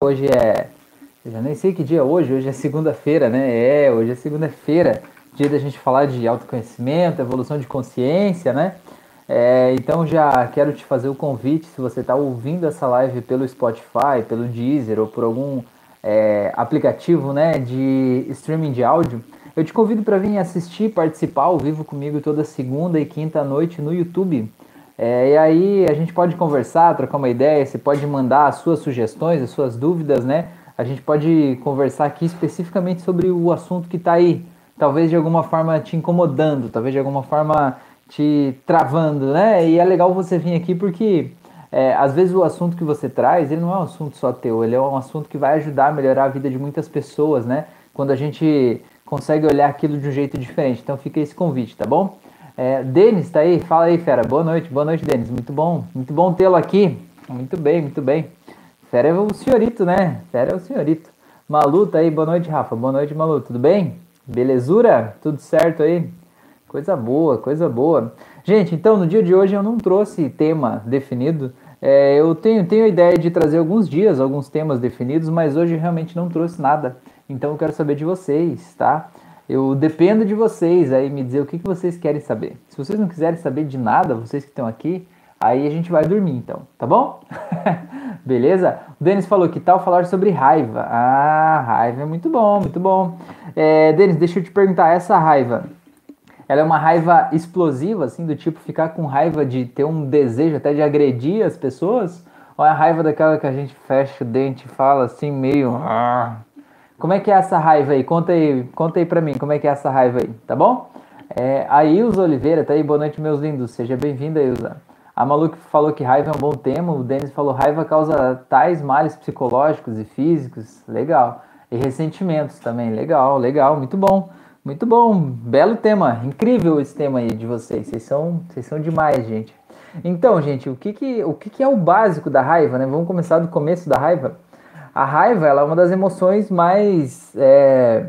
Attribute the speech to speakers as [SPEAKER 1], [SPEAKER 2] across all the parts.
[SPEAKER 1] Hoje é. Eu já nem sei que dia é hoje, hoje é segunda-feira, né? É, hoje é segunda-feira, dia da gente falar de autoconhecimento, evolução de consciência, né? É, então já quero te fazer o convite, se você está ouvindo essa live pelo Spotify, pelo Deezer ou por algum é, aplicativo né, de streaming de áudio, eu te convido para vir assistir, participar ao vivo comigo toda segunda e quinta noite no YouTube. É, e aí a gente pode conversar, trocar uma ideia, você pode mandar as suas sugestões, as suas dúvidas, né? A gente pode conversar aqui especificamente sobre o assunto que está aí, talvez de alguma forma te incomodando, talvez de alguma forma te travando, né? E é legal você vir aqui porque é, às vezes o assunto que você traz, ele não é um assunto só teu, ele é um assunto que vai ajudar a melhorar a vida de muitas pessoas, né? Quando a gente consegue olhar aquilo de um jeito diferente. Então fica esse convite, tá bom? É, Denis, tá aí? Fala aí, fera. Boa noite, boa noite, Denis. Muito bom, muito bom tê-lo aqui. Muito bem, muito bem. Fera é o senhorito, né? Fera é o senhorito. Malu, tá aí? Boa noite, Rafa. Boa noite, Malu. Tudo bem? Belezura? Tudo certo aí? Coisa boa, coisa boa. Gente, então no dia de hoje eu não trouxe tema definido. É, eu tenho, tenho a ideia de trazer alguns dias, alguns temas definidos, mas hoje realmente não trouxe nada. Então eu quero saber de vocês, tá? Eu dependo de vocês aí me dizer o que, que vocês querem saber. Se vocês não quiserem saber de nada, vocês que estão aqui, aí a gente vai dormir então, tá bom? Beleza? O Denis falou que tal falar sobre raiva. Ah, raiva é muito bom, muito bom. É, Denis, deixa eu te perguntar, essa raiva, ela é uma raiva explosiva, assim, do tipo ficar com raiva de ter um desejo até de agredir as pessoas? Ou é a raiva daquela que a gente fecha o dente e fala assim, meio. Ah, como é que é essa raiva aí? Conta aí, conta aí pra mim, como é que é essa raiva aí, tá bom? É, a Ilza Oliveira, tá aí, boa noite, meus lindos. Seja bem-vinda, Ilza. A Malu falou que raiva é um bom tema, o Denis falou raiva causa tais males psicológicos e físicos, legal. E ressentimentos também, legal, legal, muito bom. Muito bom, belo tema, incrível esse tema aí de vocês, vocês são, vocês são demais, gente. Então, gente, o que, que, o que, que é o básico da raiva, né? Vamos começar do começo da raiva. A raiva ela é uma das emoções mais é,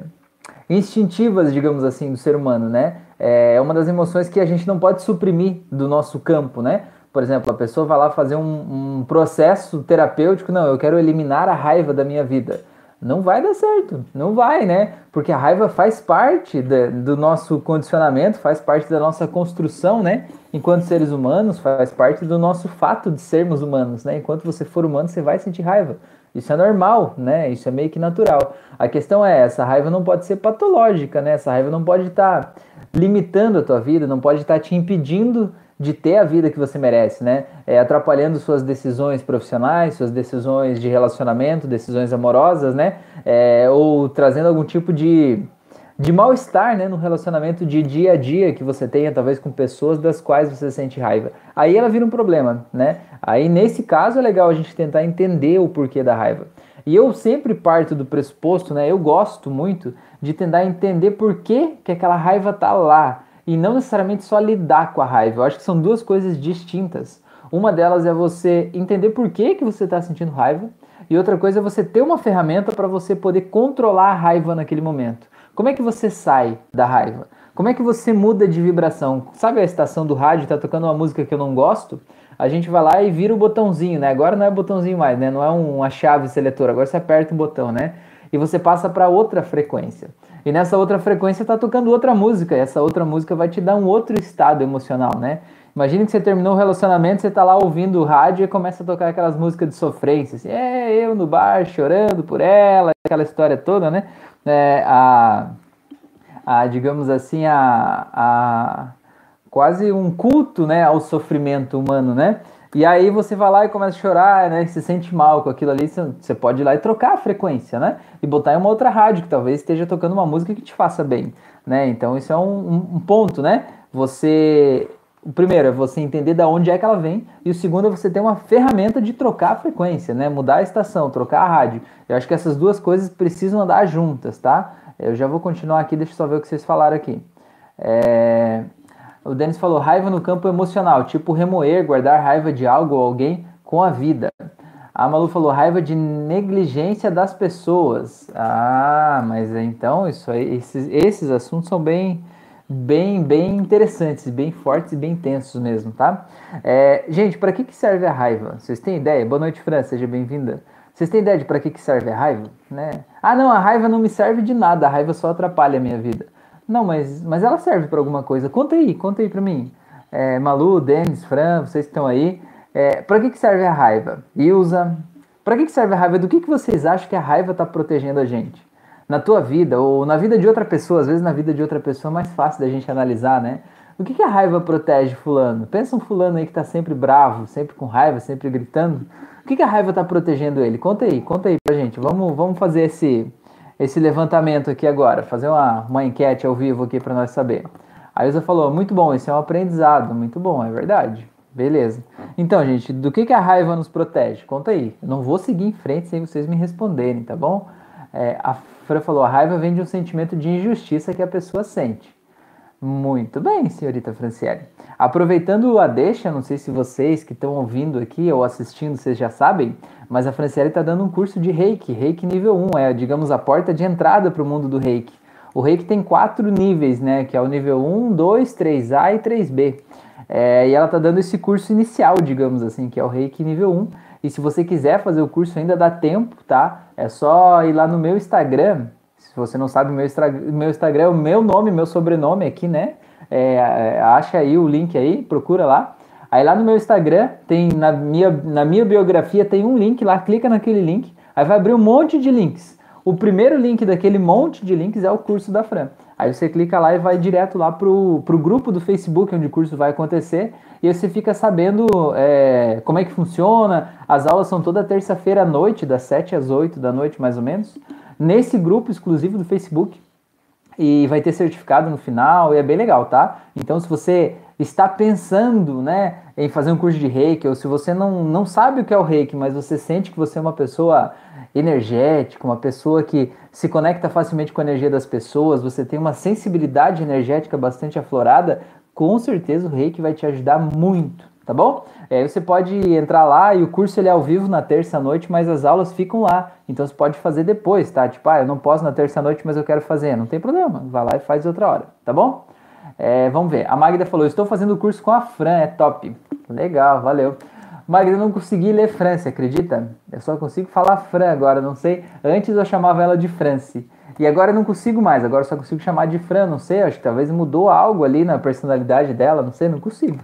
[SPEAKER 1] instintivas, digamos assim, do ser humano, né? É uma das emoções que a gente não pode suprimir do nosso campo, né? Por exemplo, a pessoa vai lá fazer um, um processo terapêutico, não, eu quero eliminar a raiva da minha vida não vai dar certo, não vai, né? Porque a raiva faz parte de, do nosso condicionamento, faz parte da nossa construção, né? Enquanto seres humanos, faz parte do nosso fato de sermos humanos, né? Enquanto você for humano, você vai sentir raiva. Isso é normal, né? Isso é meio que natural. A questão é, essa raiva não pode ser patológica, né? Essa raiva não pode estar tá limitando a tua vida, não pode estar tá te impedindo de ter a vida que você merece, né? É, atrapalhando suas decisões profissionais, suas decisões de relacionamento, decisões amorosas, né? É, ou trazendo algum tipo de, de mal-estar, né? No relacionamento de dia a dia que você tenha, talvez com pessoas das quais você sente raiva. Aí ela vira um problema, né? Aí nesse caso é legal a gente tentar entender o porquê da raiva. E eu sempre parto do pressuposto, né? Eu gosto muito de tentar entender por que, que aquela raiva tá lá e não necessariamente só lidar com a raiva. Eu acho que são duas coisas distintas. Uma delas é você entender por que, que você está sentindo raiva, e outra coisa é você ter uma ferramenta para você poder controlar a raiva naquele momento. Como é que você sai da raiva? Como é que você muda de vibração? Sabe a estação do rádio está tocando uma música que eu não gosto? A gente vai lá e vira o botãozinho, né? Agora não é botãozinho mais, né? Não é uma chave seletora, agora você aperta um botão, né? E você passa para outra frequência. E nessa outra frequência está tocando outra música, e essa outra música vai te dar um outro estado emocional, né? Imagina que você terminou o relacionamento, você está lá ouvindo o rádio e começa a tocar aquelas músicas de sofrência, assim, é, eu no bar chorando por ela, aquela história toda, né? É, a, a, digamos assim, a, a quase um culto, né, ao sofrimento humano, né? E aí você vai lá e começa a chorar, né? Se sente mal com aquilo ali, você pode ir lá e trocar a frequência, né? E botar em uma outra rádio que talvez esteja tocando uma música que te faça bem, né? Então isso é um, um ponto, né? Você o primeiro é você entender da onde é que ela vem, e o segundo é você ter uma ferramenta de trocar a frequência, né? Mudar a estação, trocar a rádio. Eu acho que essas duas coisas precisam andar juntas, tá? Eu já vou continuar aqui, deixa eu só ver o que vocês falaram aqui. É... O Denis falou raiva no campo emocional, tipo remoer, guardar raiva de algo ou alguém com a vida. A Malu falou raiva de negligência das pessoas. Ah, mas então isso aí, esses, esses assuntos são bem, bem, bem interessantes, bem fortes e bem intensos mesmo, tá? É, gente, para que, que serve a raiva? Vocês têm ideia? Boa noite, Fran, seja bem-vinda. Vocês têm ideia de para que, que serve a raiva? Né? Ah, não, a raiva não me serve de nada, a raiva só atrapalha a minha vida. Não, mas, mas ela serve para alguma coisa. Conta aí, conta aí para mim. É, Malu, Denis, Fran, vocês que estão aí. É, para que, que serve a raiva? Ilza, para que, que serve a raiva? Do que, que vocês acham que a raiva está protegendo a gente? Na tua vida ou na vida de outra pessoa, às vezes na vida de outra pessoa é mais fácil da gente analisar, né? O que, que a raiva protege fulano? Pensa um fulano aí que está sempre bravo, sempre com raiva, sempre gritando que, que a raiva está protegendo ele? Conta aí, conta aí pra gente. Vamos, vamos fazer esse, esse levantamento aqui agora, fazer uma, uma enquete ao vivo aqui para nós saber. A Ilza falou, muito bom, esse é um aprendizado, muito bom, é verdade. Beleza. Então, gente, do que, que a raiva nos protege? Conta aí. Eu não vou seguir em frente sem vocês me responderem, tá bom? É, a Fran falou, a raiva vem de um sentimento de injustiça que a pessoa sente. Muito bem, senhorita Franciele. Aproveitando a deixa, não sei se vocês que estão ouvindo aqui ou assistindo, vocês já sabem, mas a Franciele está dando um curso de Reiki, Reiki nível 1, é, digamos, a porta de entrada para o mundo do Reiki. O Reiki tem quatro níveis, né, que é o nível 1, 2, 3A e 3B. É, e ela está dando esse curso inicial, digamos assim, que é o Reiki nível 1. E se você quiser fazer o curso ainda dá tempo, tá? É só ir lá no meu Instagram. Se você não sabe, meu, meu Instagram é o meu nome, meu sobrenome aqui, né? É, é, acha aí o link aí, procura lá. Aí lá no meu Instagram, tem na minha, na minha biografia tem um link lá, clica naquele link, aí vai abrir um monte de links. O primeiro link daquele monte de links é o curso da Fran. Aí você clica lá e vai direto lá pro, pro grupo do Facebook onde o curso vai acontecer e você fica sabendo é, como é que funciona. As aulas são toda terça-feira à noite, das 7 às 8 da noite mais ou menos, nesse grupo exclusivo do Facebook e vai ter certificado no final e é bem legal, tá? Então, se você está pensando, né, em fazer um curso de Reiki ou se você não, não sabe o que é o Reiki, mas você sente que você é uma pessoa energética, uma pessoa que se conecta facilmente com a energia das pessoas, você tem uma sensibilidade energética bastante aflorada, com certeza o Reiki vai te ajudar muito, tá bom? É, você pode entrar lá e o curso ele é ao vivo na terça-noite, mas as aulas ficam lá. Então você pode fazer depois, tá? Tipo, ah, eu não posso na terça-noite, mas eu quero fazer. Não tem problema, vai lá e faz outra hora, tá bom? É, vamos ver. A Magda falou: estou fazendo o curso com a Fran, é top. Legal, valeu. Magda, eu não consegui ler Fran, você acredita? Eu só consigo falar Fran agora, não sei. Antes eu chamava ela de France. E agora eu não consigo mais, agora eu só consigo chamar de Fran, não sei, acho que talvez mudou algo ali na personalidade dela, não sei, não consigo.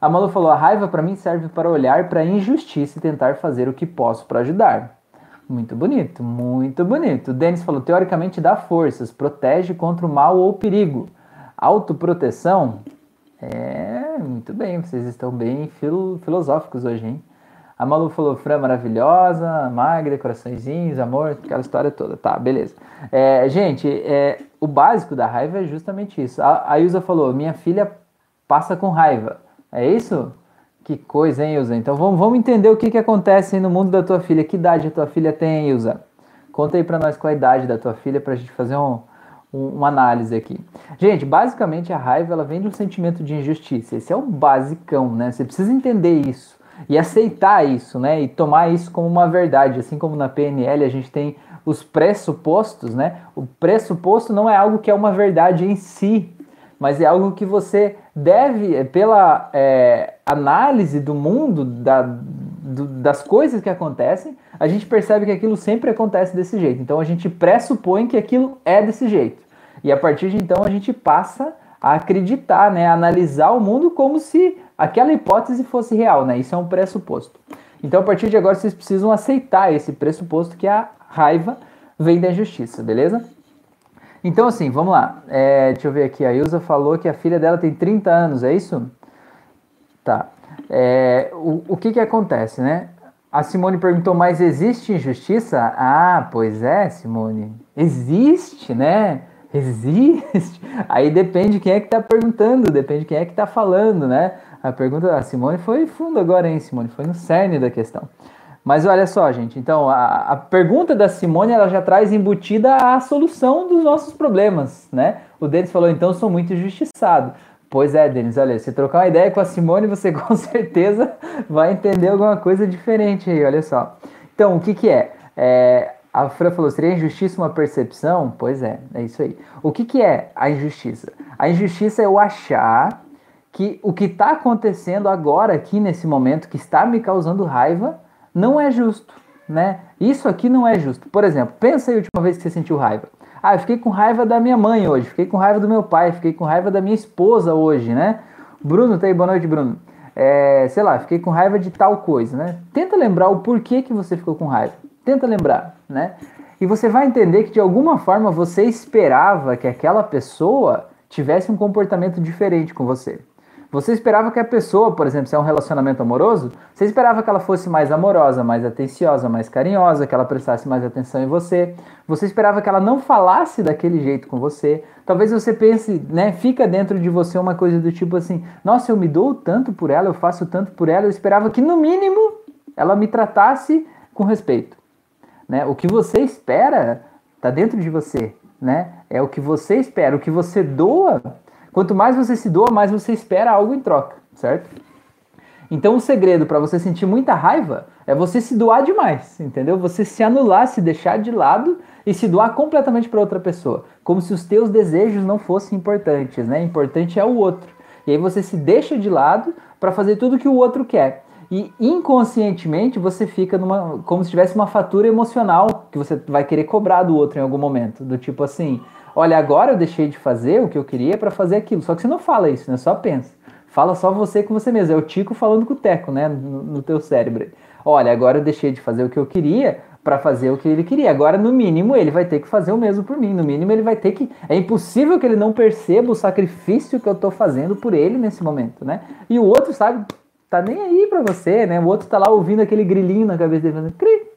[SPEAKER 1] A Malu falou: a raiva para mim serve para olhar para a injustiça e tentar fazer o que posso para ajudar. Muito bonito, muito bonito. O Denis falou: teoricamente dá forças, protege contra o mal ou perigo. Autoproteção? É, muito bem, vocês estão bem filo, filosóficos hoje, hein? A Malu falou: Fran maravilhosa, magra, coraçõezinhos, amor, aquela história toda. Tá, beleza. É, gente, é, o básico da raiva é justamente isso. A, a Ilza falou: minha filha passa com raiva. É isso? Que coisa, hein, Ilza? Então vamos, vamos entender o que, que acontece no mundo da tua filha. Que idade a tua filha tem, Ilza? Conta aí para nós qual a idade da tua filha para a gente fazer um, um, uma análise aqui. Gente, basicamente a raiva ela vem de um sentimento de injustiça. Esse é o basicão, né? Você precisa entender isso e aceitar isso, né? E tomar isso como uma verdade. Assim como na PNL a gente tem os pressupostos, né? O pressuposto não é algo que é uma verdade em si, mas é algo que você deve, é, pela é, análise do mundo, da, do, das coisas que acontecem, a gente percebe que aquilo sempre acontece desse jeito. Então a gente pressupõe que aquilo é desse jeito. E a partir de então a gente passa a acreditar, né, a analisar o mundo como se aquela hipótese fosse real, né? Isso é um pressuposto. Então a partir de agora vocês precisam aceitar esse pressuposto que a raiva vem da injustiça, beleza? Então, assim, vamos lá. É, deixa eu ver aqui. A Ilza falou que a filha dela tem 30 anos, é isso? Tá. É, o, o que que acontece, né? A Simone perguntou, mas existe injustiça? Ah, pois é, Simone. Existe, né? Existe. Aí depende quem é que tá perguntando, depende quem é que tá falando, né? A pergunta da Simone foi fundo agora, hein, Simone? Foi no cerne da questão. Mas olha só, gente, então a, a, pergunta da Simone ela já traz embutida a solução dos nossos problemas, né? O Denis falou, então sou muito injustiçado. Pois é, Denis, olha, se trocar uma ideia com a Simone, você com certeza vai entender alguma coisa diferente aí, olha só. Então, o que que é? é a Fran falou, seria injustiça uma percepção? Pois é, é isso aí. O que que é a injustiça? A injustiça é eu achar que o que está acontecendo agora, aqui nesse momento, que está me causando raiva, não é justo, né? Isso aqui não é justo. Por exemplo, pensa aí a última vez que você sentiu raiva. Ah, eu fiquei com raiva da minha mãe hoje, fiquei com raiva do meu pai, fiquei com raiva da minha esposa hoje, né? Bruno, tá aí, boa noite, Bruno. É, sei lá, fiquei com raiva de tal coisa, né? Tenta lembrar o porquê que você ficou com raiva. Tenta lembrar, né? E você vai entender que de alguma forma você esperava que aquela pessoa tivesse um comportamento diferente com você. Você esperava que a pessoa, por exemplo, se é um relacionamento amoroso, você esperava que ela fosse mais amorosa, mais atenciosa, mais carinhosa, que ela prestasse mais atenção em você. Você esperava que ela não falasse daquele jeito com você. Talvez você pense, né, fica dentro de você uma coisa do tipo assim: "Nossa, eu me dou tanto por ela, eu faço tanto por ela, eu esperava que no mínimo ela me tratasse com respeito". Né? O que você espera está dentro de você, né? É o que você espera, o que você doa Quanto mais você se doa, mais você espera algo em troca, certo? Então o segredo para você sentir muita raiva é você se doar demais, entendeu? Você se anular, se deixar de lado e se doar completamente para outra pessoa, como se os teus desejos não fossem importantes, né? Importante é o outro. E aí você se deixa de lado para fazer tudo que o outro quer. E inconscientemente você fica numa como se tivesse uma fatura emocional que você vai querer cobrar do outro em algum momento, do tipo assim, olha, agora eu deixei de fazer o que eu queria para fazer aquilo. Só que você não fala isso, né? Só pensa. Fala só você com você mesmo. É o Tico falando com o Teco, né? No, no teu cérebro. Olha, agora eu deixei de fazer o que eu queria para fazer o que ele queria. Agora, no mínimo, ele vai ter que fazer o mesmo por mim. No mínimo, ele vai ter que. É impossível que ele não perceba o sacrifício que eu tô fazendo por ele nesse momento, né? E o outro, sabe, tá nem aí para você, né? O outro tá lá ouvindo aquele grilinho na cabeça dele, falando, cri,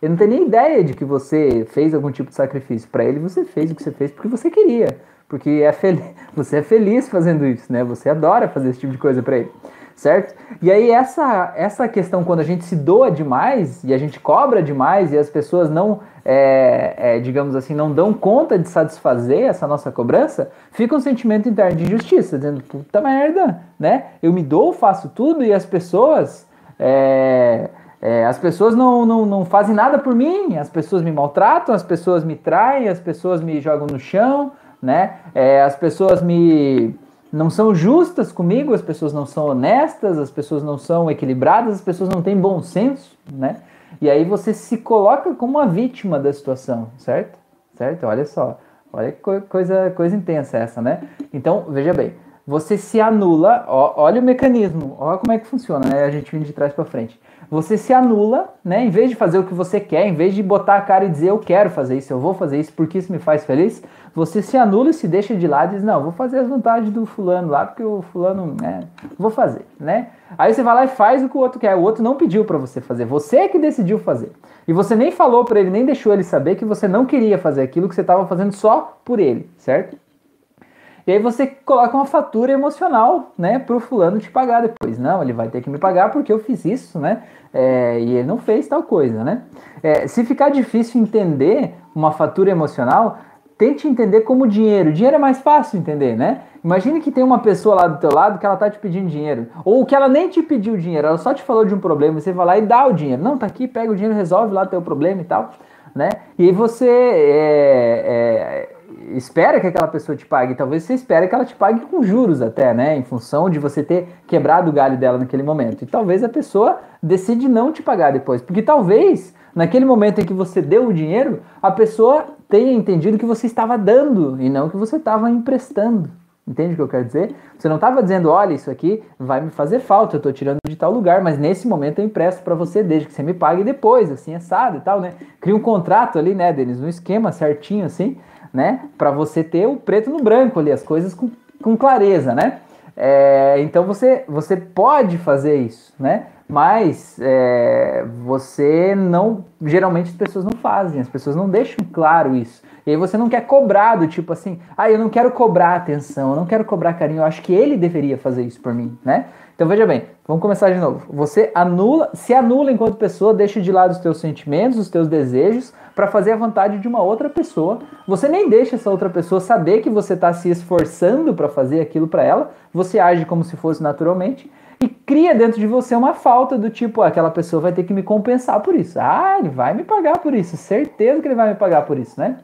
[SPEAKER 1] ele não tem nem ideia de que você fez algum tipo de sacrifício. Para ele, você fez o que você fez porque você queria. Porque é você é feliz fazendo isso, né? Você adora fazer esse tipo de coisa para ele. Certo? E aí, essa, essa questão, quando a gente se doa demais e a gente cobra demais e as pessoas não, é, é, digamos assim, não dão conta de satisfazer essa nossa cobrança, fica um sentimento interno de injustiça, dizendo, puta merda, né? Eu me dou, faço tudo e as pessoas. É, é, as pessoas não, não, não fazem nada por mim, as pessoas me maltratam, as pessoas me traem, as pessoas me jogam no chão, né? É, as pessoas me não são justas comigo, as pessoas não são honestas, as pessoas não são equilibradas, as pessoas não têm bom senso, né? E aí você se coloca como uma vítima da situação, certo? Certo? Olha só, olha que coisa, coisa intensa essa, né? Então, veja bem, você se anula, ó, olha o mecanismo, olha como é que funciona, né? A gente vem de trás para frente você se anula, né? Em vez de fazer o que você quer, em vez de botar a cara e dizer eu quero fazer isso, eu vou fazer isso porque isso me faz feliz, você se anula e se deixa de lado e diz, não, vou fazer as vontades do fulano lá, porque o fulano, né, vou fazer, né? Aí você vai lá e faz o que o outro quer, o outro não pediu para você fazer, você é que decidiu fazer. E você nem falou para ele, nem deixou ele saber que você não queria fazer aquilo que você estava fazendo só por ele, certo? E aí você coloca uma fatura emocional, né, pro fulano te pagar depois. Não, ele vai ter que me pagar porque eu fiz isso, né? É, e ele não fez tal coisa, né? É, se ficar difícil entender uma fatura emocional, tente entender como dinheiro. Dinheiro é mais fácil entender, né? Imagine que tem uma pessoa lá do teu lado que ela tá te pedindo dinheiro. Ou que ela nem te pediu dinheiro, ela só te falou de um problema você vai lá e dá o dinheiro. Não, tá aqui, pega o dinheiro, resolve lá teu problema e tal, né? E você é, é espera que aquela pessoa te pague, talvez você espere que ela te pague com juros até, né? Em função de você ter quebrado o galho dela naquele momento. E talvez a pessoa decide não te pagar depois, porque talvez naquele momento em que você deu o dinheiro, a pessoa tenha entendido que você estava dando e não que você estava emprestando. Entende o que eu quero dizer? Você não estava dizendo, olha, isso aqui vai me fazer falta, eu estou tirando de tal lugar, mas nesse momento eu empresto para você, desde que você me pague depois, assim, assado e tal, né? Cria um contrato ali, né, Denis? Um esquema certinho, assim, né? Para você ter o preto no branco ali, as coisas com, com clareza, né? É, então você, você pode fazer isso, né? Mas é, você não. Geralmente as pessoas não fazem, as pessoas não deixam claro isso. E aí você não quer cobrar do tipo assim, ah, eu não quero cobrar atenção, eu não quero cobrar carinho, eu acho que ele deveria fazer isso por mim, né? Então veja bem, vamos começar de novo. Você anula, se anula enquanto pessoa, deixa de lado os teus sentimentos, os teus desejos, para fazer a vontade de uma outra pessoa. Você nem deixa essa outra pessoa saber que você está se esforçando para fazer aquilo para ela. Você age como se fosse naturalmente e cria dentro de você uma falta do tipo, aquela pessoa vai ter que me compensar por isso. Ah, ele vai me pagar por isso, certeza que ele vai me pagar por isso, né?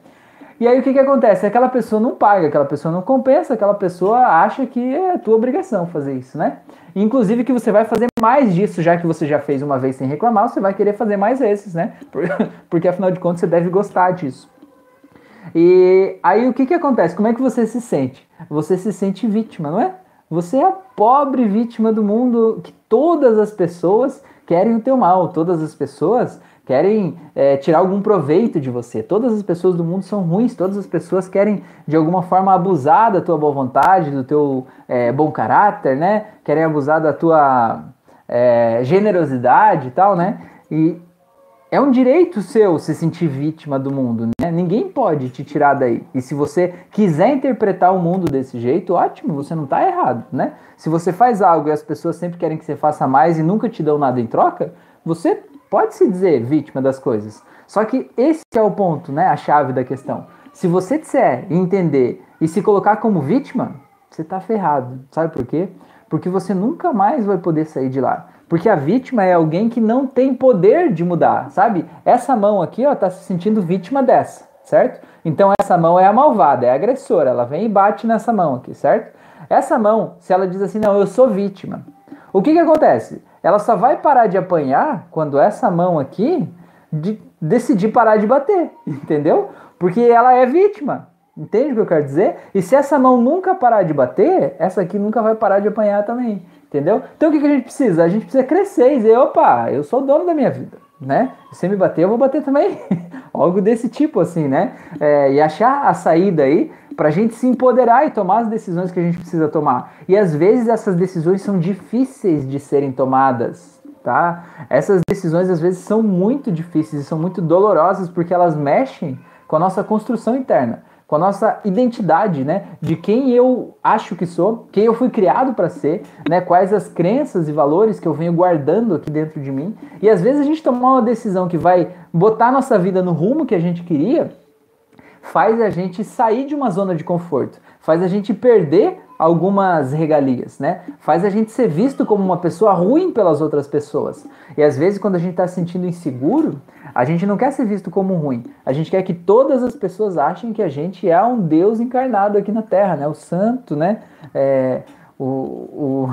[SPEAKER 1] E aí o que, que acontece? Aquela pessoa não paga, aquela pessoa não compensa, aquela pessoa acha que é tua obrigação fazer isso, né? Inclusive que você vai fazer mais disso, já que você já fez uma vez sem reclamar, você vai querer fazer mais vezes, né? Porque afinal de contas você deve gostar disso. E aí o que, que acontece? Como é que você se sente? Você se sente vítima, não é? Você é a pobre vítima do mundo que todas as pessoas querem o teu mal, todas as pessoas querem é, tirar algum proveito de você. Todas as pessoas do mundo são ruins, todas as pessoas querem de alguma forma abusar da tua boa vontade, do teu é, bom caráter, né? Querem abusar da tua é, generosidade e tal, né? E é um direito seu se sentir vítima do mundo, né? Ninguém pode te tirar daí. E se você quiser interpretar o mundo desse jeito, ótimo, você não está errado, né? Se você faz algo e as pessoas sempre querem que você faça mais e nunca te dão nada em troca, você pode se dizer vítima das coisas. Só que esse é o ponto, né? A chave da questão. Se você disser, entender e se colocar como vítima, você está ferrado. Sabe por quê? Porque você nunca mais vai poder sair de lá. Porque a vítima é alguém que não tem poder de mudar, sabe? Essa mão aqui, ó, tá se sentindo vítima dessa, certo? Então essa mão é a malvada, é a agressora, ela vem e bate nessa mão aqui, certo? Essa mão, se ela diz assim, não, eu sou vítima, o que que acontece? Ela só vai parar de apanhar quando essa mão aqui de, decidir parar de bater, entendeu? Porque ela é vítima, entende o que eu quero dizer? E se essa mão nunca parar de bater, essa aqui nunca vai parar de apanhar também. Entendeu? Então o que, que a gente precisa? A gente precisa crescer e dizer, opa, eu sou o dono da minha vida, né? Você me bater, eu vou bater também. Algo desse tipo, assim, né? É, e achar a saída aí para a gente se empoderar e tomar as decisões que a gente precisa tomar. E às vezes essas decisões são difíceis de serem tomadas, tá? Essas decisões às vezes são muito difíceis e são muito dolorosas porque elas mexem com a nossa construção interna com a nossa identidade, né? De quem eu acho que sou, quem eu fui criado para ser, né? Quais as crenças e valores que eu venho guardando aqui dentro de mim. E às vezes a gente tomar uma decisão que vai botar nossa vida no rumo que a gente queria, faz a gente sair de uma zona de conforto, faz a gente perder algumas regalias, né? Faz a gente ser visto como uma pessoa ruim pelas outras pessoas. E às vezes, quando a gente está se sentindo inseguro, a gente não quer ser visto como ruim. A gente quer que todas as pessoas achem que a gente é um Deus encarnado aqui na Terra, né? O santo, né? É, o, o,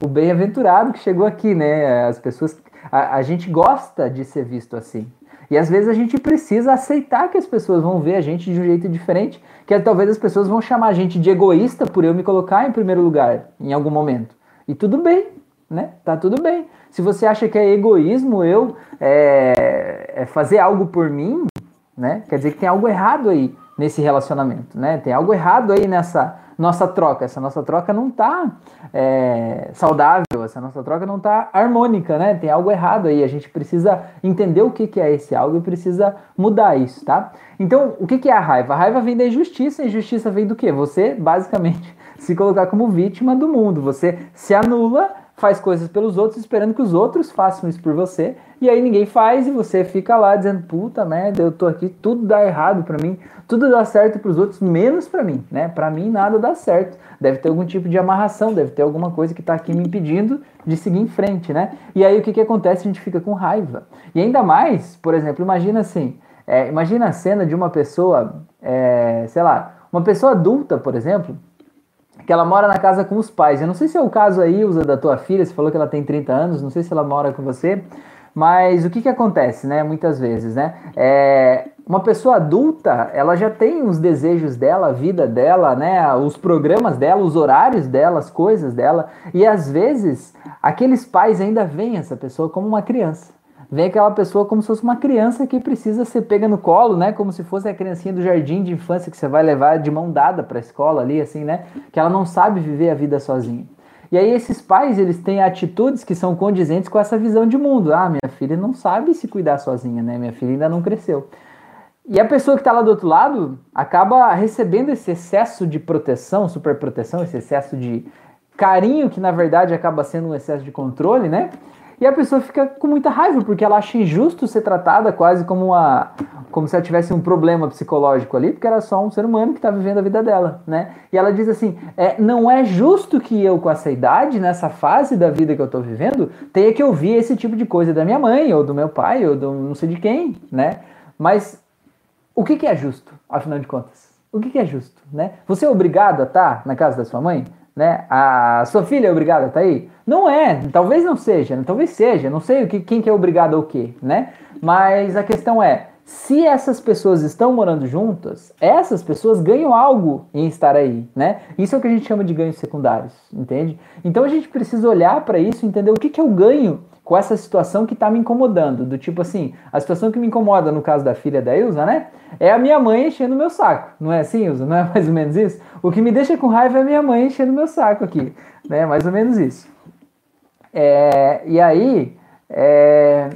[SPEAKER 1] o bem-aventurado que chegou aqui, né? As pessoas. A, a gente gosta de ser visto assim. E às vezes a gente precisa aceitar que as pessoas vão ver a gente de um jeito diferente, que talvez as pessoas vão chamar a gente de egoísta por eu me colocar em primeiro lugar em algum momento. E tudo bem, né? Tá tudo bem. Se você acha que é egoísmo eu é, é fazer algo por mim, né? Quer dizer que tem algo errado aí nesse relacionamento, né? Tem algo errado aí nessa nossa troca. Essa nossa troca não tá é, saudável, essa nossa troca não tá harmônica, né? Tem algo errado aí. A gente precisa entender o que, que é esse algo e precisa mudar isso, tá? Então, o que, que é a raiva? A raiva vem da injustiça. A injustiça vem do quê? Você, basicamente, se colocar como vítima do mundo. Você se anula faz coisas pelos outros esperando que os outros façam isso por você, e aí ninguém faz e você fica lá dizendo, puta merda, eu tô aqui, tudo dá errado para mim, tudo dá certo para os outros, menos para mim, né? Para mim nada dá certo. Deve ter algum tipo de amarração, deve ter alguma coisa que tá aqui me impedindo de seguir em frente, né? E aí o que que acontece? A gente fica com raiva. E ainda mais, por exemplo, imagina assim, é, imagina a cena de uma pessoa, é, sei lá, uma pessoa adulta, por exemplo, que ela mora na casa com os pais. Eu não sei se é o caso aí, usa da tua filha, você falou que ela tem 30 anos, não sei se ela mora com você, mas o que que acontece, né, muitas vezes, né, é, uma pessoa adulta, ela já tem os desejos dela, a vida dela, né, os programas dela, os horários dela, as coisas dela, e às vezes aqueles pais ainda veem essa pessoa como uma criança vem aquela pessoa como se fosse uma criança que precisa ser pega no colo, né? Como se fosse a criancinha do jardim de infância que você vai levar de mão dada para a escola ali, assim, né? Que ela não sabe viver a vida sozinha. E aí esses pais, eles têm atitudes que são condizentes com essa visão de mundo. Ah, minha filha não sabe se cuidar sozinha, né? Minha filha ainda não cresceu. E a pessoa que está lá do outro lado acaba recebendo esse excesso de proteção, superproteção, esse excesso de carinho que na verdade acaba sendo um excesso de controle, né? E a pessoa fica com muita raiva, porque ela acha injusto ser tratada quase como uma. como se ela tivesse um problema psicológico ali, porque era só um ser humano que está vivendo a vida dela, né? E ela diz assim: é, não é justo que eu, com essa idade, nessa fase da vida que eu estou vivendo, tenha que ouvir esse tipo de coisa da minha mãe, ou do meu pai, ou do não sei de quem, né? Mas o que, que é justo, afinal de contas? O que, que é justo, né? Você é obrigado a estar na casa da sua mãe? Né? A sua filha é obrigada a estar aí? Não é, talvez não seja, talvez seja, não sei o que, quem que é obrigado ao quê, né? Mas a questão é, se essas pessoas estão morando juntas, essas pessoas ganham algo em estar aí, né? Isso é o que a gente chama de ganhos secundários, entende? Então a gente precisa olhar para isso e entender o que, que eu ganho com essa situação que está me incomodando. Do tipo assim, a situação que me incomoda no caso da filha da Ilza, né? É a minha mãe enchendo o meu saco. Não é assim, Ilza? Não é mais ou menos isso? O que me deixa com raiva é a minha mãe enchendo o meu saco aqui. Né? Mais ou menos isso. É, e aí, é,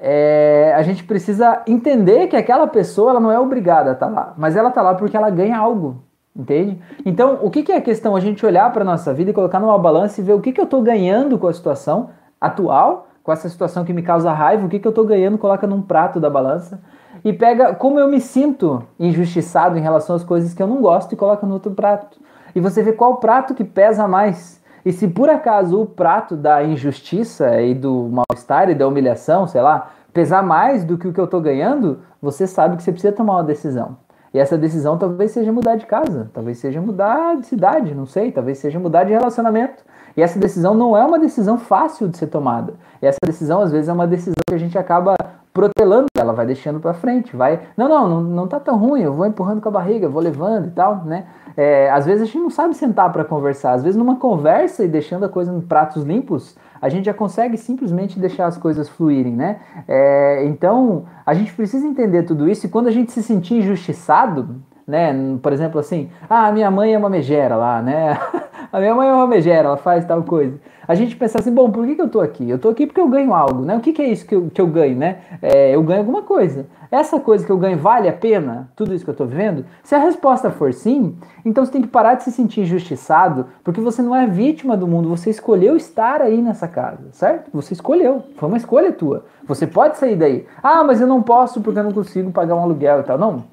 [SPEAKER 1] é, a gente precisa entender que aquela pessoa ela não é obrigada a estar tá lá, mas ela está lá porque ela ganha algo. Entende? Então, o que, que é a questão? A gente olhar para a nossa vida e colocar numa balança e ver o que, que eu estou ganhando com a situação atual, com essa situação que me causa raiva, o que, que eu estou ganhando, coloca num prato da balança e pega como eu me sinto injustiçado em relação às coisas que eu não gosto e coloca no outro prato. E você vê qual prato que pesa mais. E se por acaso o prato da injustiça e do mal-estar e da humilhação, sei lá, pesar mais do que o que eu estou ganhando, você sabe que você precisa tomar uma decisão. E essa decisão talvez seja mudar de casa, talvez seja mudar de cidade, não sei, talvez seja mudar de relacionamento. E essa decisão não é uma decisão fácil de ser tomada. E essa decisão, às vezes, é uma decisão que a gente acaba protelando ela, vai deixando para frente, vai, não, não, não, não tá tão ruim, eu vou empurrando com a barriga, vou levando e tal, né? É, às vezes a gente não sabe sentar para conversar, às vezes numa conversa e deixando a coisa em pratos limpos, a gente já consegue simplesmente deixar as coisas fluírem, né? É, então, a gente precisa entender tudo isso e quando a gente se sentir injustiçado, né? Por exemplo, assim, ah, minha mãe é uma megera lá, né? a minha mãe é uma megera, ela faz tal coisa. A gente pensa assim, bom, por que, que eu tô aqui? Eu tô aqui porque eu ganho algo, né? O que, que é isso que eu, que eu ganho, né? É, eu ganho alguma coisa. Essa coisa que eu ganho vale a pena? Tudo isso que eu tô vivendo? Se a resposta for sim, então você tem que parar de se sentir injustiçado, porque você não é vítima do mundo, você escolheu estar aí nessa casa, certo? Você escolheu, foi uma escolha tua. Você pode sair daí. Ah, mas eu não posso porque eu não consigo pagar um aluguel e tal. Não,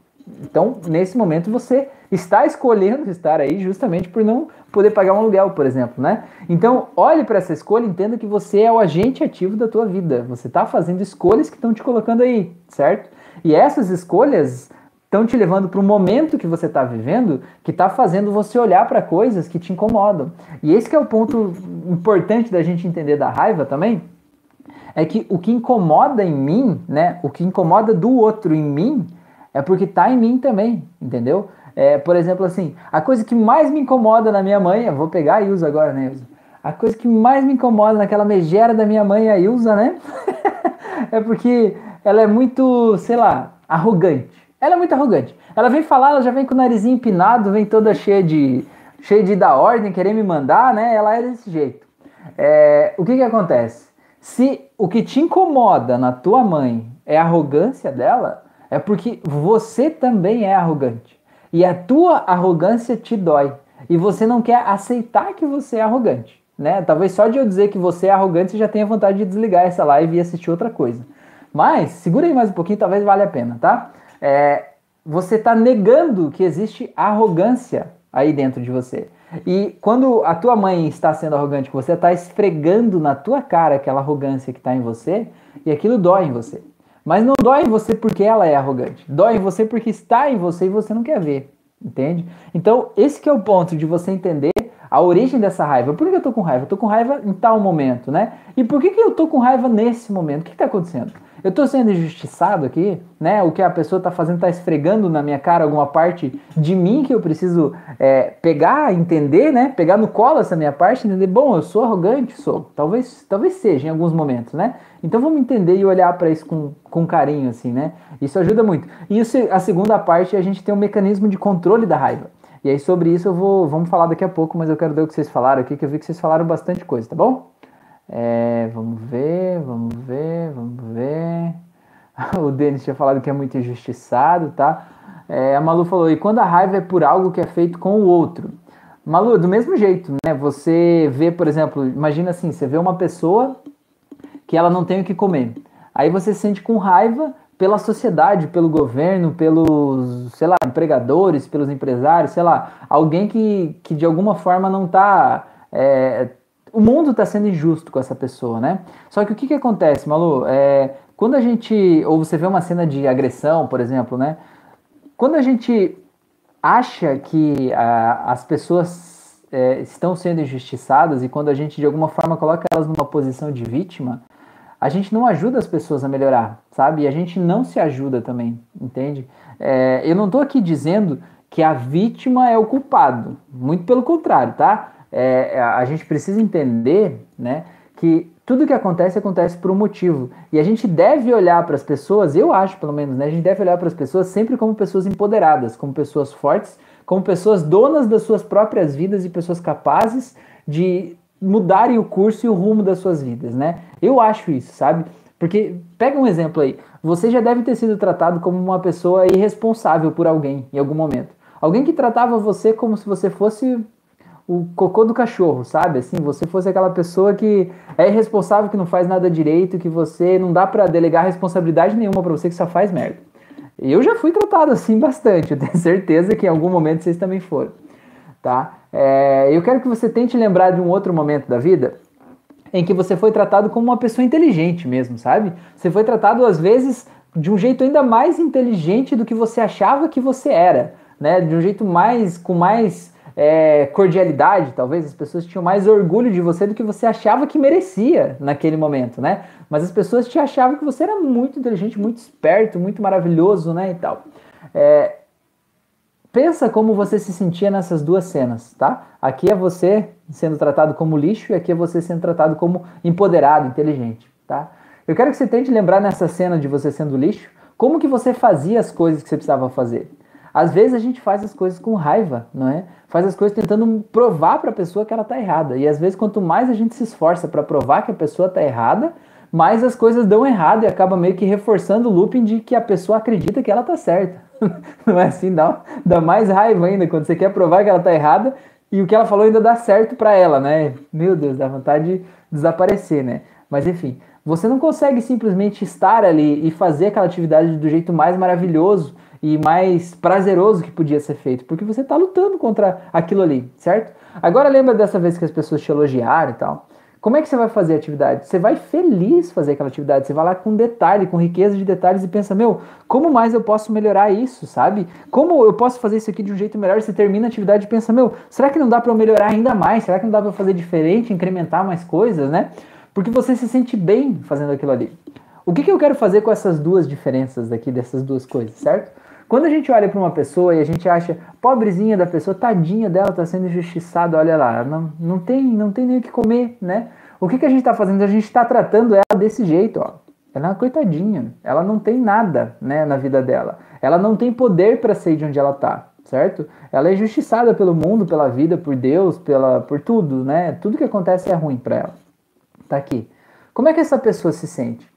[SPEAKER 1] então, nesse momento, você está escolhendo estar aí justamente por não poder pagar um aluguel, por exemplo, né? Então, olhe para essa escolha entenda que você é o agente ativo da tua vida. Você está fazendo escolhas que estão te colocando aí, certo? E essas escolhas estão te levando para um momento que você está vivendo que está fazendo você olhar para coisas que te incomodam. E esse é o ponto importante da gente entender da raiva também, é que o que incomoda em mim, né? O que incomoda do outro em mim é porque está em mim também, entendeu? É, por exemplo, assim, a coisa que mais me incomoda na minha mãe, eu vou pegar a Ilza agora, né, Ilza? A coisa que mais me incomoda naquela megera da minha mãe, a Ilza, né? é porque ela é muito, sei lá, arrogante. Ela é muito arrogante. Ela vem falar, ela já vem com o narizinho empinado, vem toda cheia de, cheia de dar ordem, querer me mandar, né? Ela é desse jeito. É, o que que acontece? Se o que te incomoda na tua mãe é a arrogância dela, é porque você também é arrogante. E a tua arrogância te dói. E você não quer aceitar que você é arrogante. Né? Talvez só de eu dizer que você é arrogante você já tenha vontade de desligar essa live e assistir outra coisa. Mas, segura aí mais um pouquinho, talvez valha a pena, tá? É, você está negando que existe arrogância aí dentro de você. E quando a tua mãe está sendo arrogante, você está esfregando na tua cara aquela arrogância que está em você, e aquilo dói em você. Mas não dói em você porque ela é arrogante. Dói em você porque está em você e você não quer ver. Entende? Então, esse é o ponto de você entender a origem dessa raiva. Por que eu tô com raiva? Eu tô com raiva em tal momento, né? E por que, que eu tô com raiva nesse momento? O que, que tá acontecendo? Eu estou sendo injustiçado aqui, né? O que a pessoa está fazendo está esfregando na minha cara alguma parte de mim que eu preciso é, pegar, entender, né? Pegar no colo essa minha parte, entender. Bom, eu sou arrogante, sou. Talvez, talvez seja em alguns momentos, né? Então vamos entender e olhar para isso com, com carinho, assim, né? Isso ajuda muito. E isso, a segunda parte, a gente tem um mecanismo de controle da raiva. E aí sobre isso eu vou, vamos falar daqui a pouco, mas eu quero ver o que vocês falaram aqui, que eu vi que vocês falaram bastante coisa, tá bom? É, vamos ver, vamos ver, vamos ver. o Denis tinha falado que é muito injustiçado, tá? É, a Malu falou, e quando a raiva é por algo que é feito com o outro? Malu, do mesmo jeito, né? Você vê, por exemplo, imagina assim, você vê uma pessoa que ela não tem o que comer. Aí você se sente com raiva pela sociedade, pelo governo, pelos, sei lá, empregadores, pelos empresários, sei lá, alguém que, que de alguma forma não está é, o mundo está sendo injusto com essa pessoa, né? Só que o que, que acontece, Malu? É, quando a gente, ou você vê uma cena de agressão, por exemplo, né? Quando a gente acha que a, as pessoas é, estão sendo injustiçadas e quando a gente de alguma forma coloca elas numa posição de vítima, a gente não ajuda as pessoas a melhorar, sabe? E a gente não se ajuda também, entende? É, eu não estou aqui dizendo que a vítima é o culpado, muito pelo contrário, tá? É, a gente precisa entender, né, que tudo que acontece acontece por um motivo. E a gente deve olhar para as pessoas, eu acho pelo menos, né? A gente deve olhar para as pessoas sempre como pessoas empoderadas, como pessoas fortes, como pessoas donas das suas próprias vidas e pessoas capazes de mudarem o curso e o rumo das suas vidas, né? Eu acho isso, sabe? Porque pega um exemplo aí, você já deve ter sido tratado como uma pessoa irresponsável por alguém em algum momento. Alguém que tratava você como se você fosse o cocô do cachorro, sabe? Assim, você fosse aquela pessoa que é irresponsável, que não faz nada direito, que você não dá para delegar responsabilidade nenhuma para você que só faz merda. Eu já fui tratado assim bastante, eu tenho certeza que em algum momento vocês também foram, tá? É, eu quero que você tente lembrar de um outro momento da vida em que você foi tratado como uma pessoa inteligente mesmo, sabe? Você foi tratado às vezes de um jeito ainda mais inteligente do que você achava que você era, né? De um jeito mais com mais é, cordialidade, talvez as pessoas tinham mais orgulho de você do que você achava que merecia naquele momento, né? Mas as pessoas te achavam que você era muito inteligente, muito esperto, muito maravilhoso, né? E tal. É, pensa como você se sentia nessas duas cenas, tá? Aqui é você sendo tratado como lixo e aqui é você sendo tratado como empoderado, inteligente, tá? Eu quero que você tente lembrar nessa cena de você sendo lixo, como que você fazia as coisas que você precisava fazer. Às vezes a gente faz as coisas com raiva, não é? Faz as coisas tentando provar para a pessoa que ela está errada. E às vezes quanto mais a gente se esforça para provar que a pessoa está errada, mais as coisas dão errado e acaba meio que reforçando o looping de que a pessoa acredita que ela está certa. não é assim? Dá, dá mais raiva ainda quando você quer provar que ela está errada e o que ela falou ainda dá certo para ela, né? Meu Deus, dá vontade de desaparecer, né? Mas enfim, você não consegue simplesmente estar ali e fazer aquela atividade do jeito mais maravilhoso e mais prazeroso que podia ser feito, porque você está lutando contra aquilo ali, certo? Agora lembra dessa vez que as pessoas te elogiaram e tal. Como é que você vai fazer a atividade? Você vai feliz fazer aquela atividade, você vai lá com detalhe, com riqueza de detalhes e pensa, meu, como mais eu posso melhorar isso, sabe? Como eu posso fazer isso aqui de um jeito melhor? Você termina a atividade e pensa, meu, será que não dá para eu melhorar ainda mais? Será que não dá para fazer diferente, incrementar mais coisas, né? Porque você se sente bem fazendo aquilo ali. O que, que eu quero fazer com essas duas diferenças daqui, dessas duas coisas, certo? Quando a gente olha para uma pessoa e a gente acha, pobrezinha da pessoa, tadinha dela, está sendo injustiçada, olha lá, não, não, tem, não tem nem o que comer, né? O que, que a gente está fazendo? A gente está tratando ela desse jeito, ó. Ela é uma coitadinha, ela não tem nada né, na vida dela. Ela não tem poder para sair de onde ela está, certo? Ela é injustiçada pelo mundo, pela vida, por Deus, pela, por tudo, né? Tudo que acontece é ruim para ela. Tá aqui. Como é que essa pessoa se sente?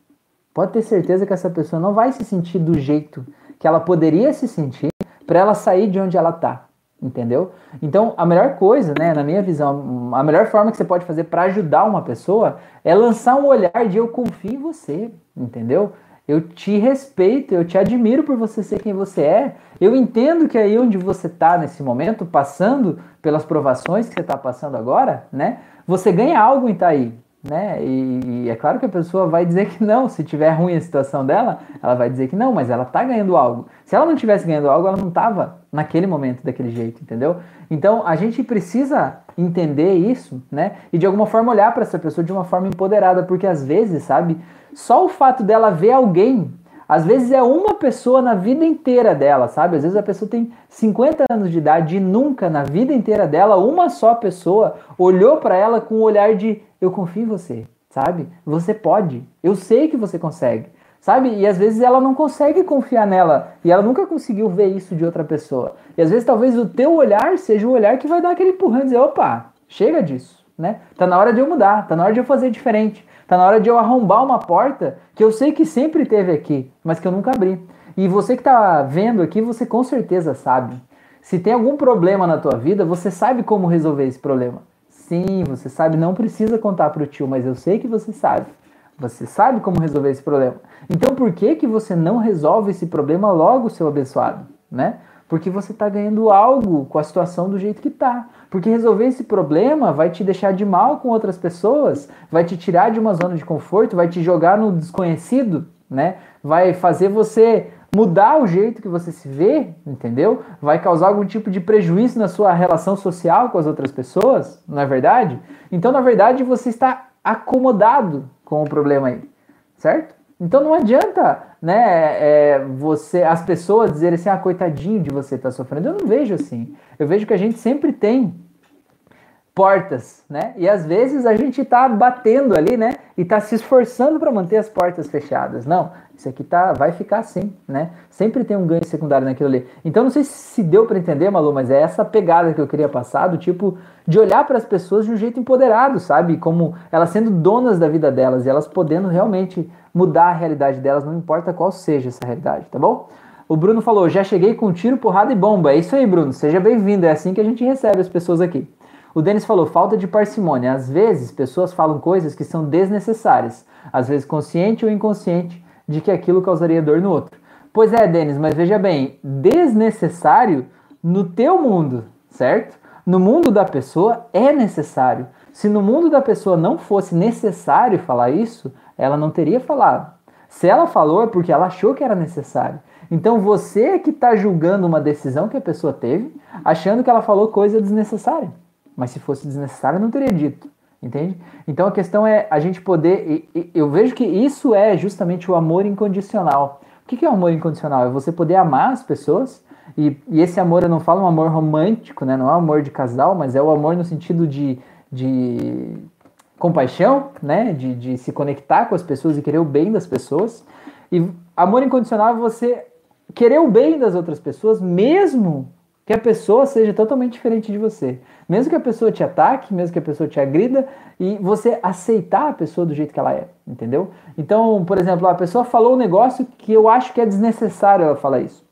[SPEAKER 1] Pode ter certeza que essa pessoa não vai se sentir do jeito que ela poderia se sentir para ela sair de onde ela está, entendeu? Então, a melhor coisa, né, na minha visão, a melhor forma que você pode fazer para ajudar uma pessoa é lançar um olhar de eu confio em você, entendeu? Eu te respeito, eu te admiro por você ser quem você é. Eu entendo que aí onde você está nesse momento, passando pelas provações que você está passando agora, né? Você ganha algo em estar tá aí né? E, e, é claro que a pessoa vai dizer que não, se tiver ruim a situação dela, ela vai dizer que não, mas ela tá ganhando algo. Se ela não tivesse ganhando algo, ela não tava naquele momento daquele jeito, entendeu? Então a gente precisa entender isso, né? E de alguma forma olhar para essa pessoa de uma forma empoderada, porque às vezes, sabe, só o fato dela ver alguém às vezes é uma pessoa na vida inteira dela, sabe? Às vezes a pessoa tem 50 anos de idade e nunca na vida inteira dela uma só pessoa olhou para ela com um olhar de eu confio em você, sabe? Você pode, eu sei que você consegue, sabe? E às vezes ela não consegue confiar nela e ela nunca conseguiu ver isso de outra pessoa. E às vezes talvez o teu olhar seja o olhar que vai dar aquele empurrão e dizer, opa, chega disso, né? Tá na hora de eu mudar, tá na hora de eu fazer diferente. Tá na hora de eu arrombar uma porta que eu sei que sempre teve aqui, mas que eu nunca abri. E você que está vendo aqui, você com certeza sabe. Se tem algum problema na tua vida, você sabe como resolver esse problema. Sim, você sabe, não precisa contar para o tio, mas eu sei que você sabe. Você sabe como resolver esse problema. Então por que que você não resolve esse problema logo, seu abençoado, né? Porque você está ganhando algo com a situação do jeito que está. Porque resolver esse problema vai te deixar de mal com outras pessoas, vai te tirar de uma zona de conforto, vai te jogar no desconhecido, né? Vai fazer você mudar o jeito que você se vê, entendeu? Vai causar algum tipo de prejuízo na sua relação social com as outras pessoas, não é verdade? Então, na verdade, você está acomodado com o problema aí, certo? Então não adianta, né, é, você, as pessoas dizerem assim, ah, coitadinho de você tá sofrendo. Eu não vejo assim. Eu vejo que a gente sempre tem portas, né? E às vezes a gente está batendo ali, né? E está se esforçando para manter as portas fechadas. Não, isso aqui tá, vai ficar assim, né? Sempre tem um ganho secundário naquilo ali. Então não sei se deu para entender, Malu, mas é essa pegada que eu queria passar, do tipo de olhar para as pessoas de um jeito empoderado, sabe? Como elas sendo donas da vida delas e elas podendo realmente mudar a realidade delas, não importa qual seja essa realidade, tá bom? O Bruno falou: já cheguei com tiro, porrada e bomba. É isso aí, Bruno. Seja bem-vindo. É assim que a gente recebe as pessoas aqui. O Denis falou: falta de parcimônia. Às vezes, pessoas falam coisas que são desnecessárias, às vezes consciente ou inconsciente, de que aquilo causaria dor no outro. Pois é, Denis, mas veja bem: desnecessário no teu mundo, certo? No mundo da pessoa é necessário. Se no mundo da pessoa não fosse necessário falar isso, ela não teria falado. Se ela falou é porque ela achou que era necessário. Então você é que está julgando uma decisão que a pessoa teve, achando que ela falou coisa desnecessária. Mas se fosse desnecessário, não teria dito. Entende? Então a questão é a gente poder. Eu vejo que isso é justamente o amor incondicional. O que é o amor incondicional? É você poder amar as pessoas. E, e esse amor, eu não falo um amor romântico, né? não é um amor de casal, mas é o amor no sentido de, de compaixão, né? De, de se conectar com as pessoas e querer o bem das pessoas. E amor incondicional é você querer o bem das outras pessoas, mesmo que a pessoa seja totalmente diferente de você. Mesmo que a pessoa te ataque, mesmo que a pessoa te agrida, e você aceitar a pessoa do jeito que ela é, entendeu? Então, por exemplo, a pessoa falou um negócio que eu acho que é desnecessário ela falar isso.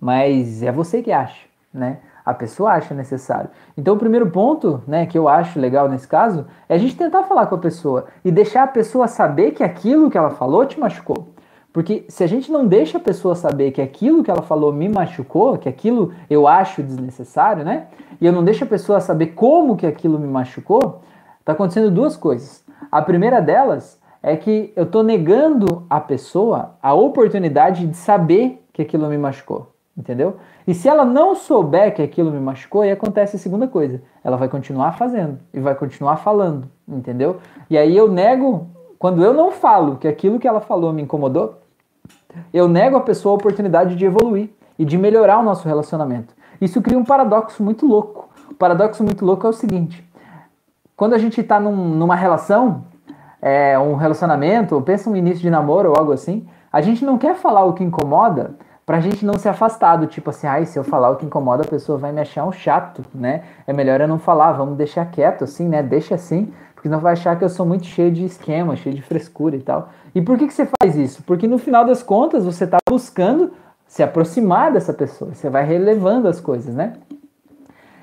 [SPEAKER 1] Mas é você que acha, né? A pessoa acha necessário. Então, o primeiro ponto, né, que eu acho legal nesse caso, é a gente tentar falar com a pessoa e deixar a pessoa saber que aquilo que ela falou te machucou. Porque se a gente não deixa a pessoa saber que aquilo que ela falou me machucou, que aquilo eu acho desnecessário, né? E eu não deixo a pessoa saber como que aquilo me machucou, tá acontecendo duas coisas. A primeira delas é que eu tô negando a pessoa a oportunidade de saber que aquilo me machucou, entendeu? E se ela não souber que aquilo me machucou, aí acontece a segunda coisa. Ela vai continuar fazendo e vai continuar falando, entendeu? E aí eu nego, quando eu não falo que aquilo que ela falou me incomodou, eu nego a pessoa a oportunidade de evoluir e de melhorar o nosso relacionamento. Isso cria um paradoxo muito louco. O paradoxo muito louco é o seguinte: quando a gente está num, numa relação, é, um relacionamento, ou pensa um início de namoro ou algo assim, a gente não quer falar o que incomoda pra gente não ser afastado, tipo assim, ai, se eu falar o que incomoda, a pessoa vai me achar um chato, né? É melhor eu não falar, vamos deixar quieto assim, né? Deixa assim, porque não vai achar que eu sou muito cheio de esquema, cheio de frescura e tal. E por que, que você faz isso? Porque no final das contas você está buscando se aproximar dessa pessoa, você vai relevando as coisas, né?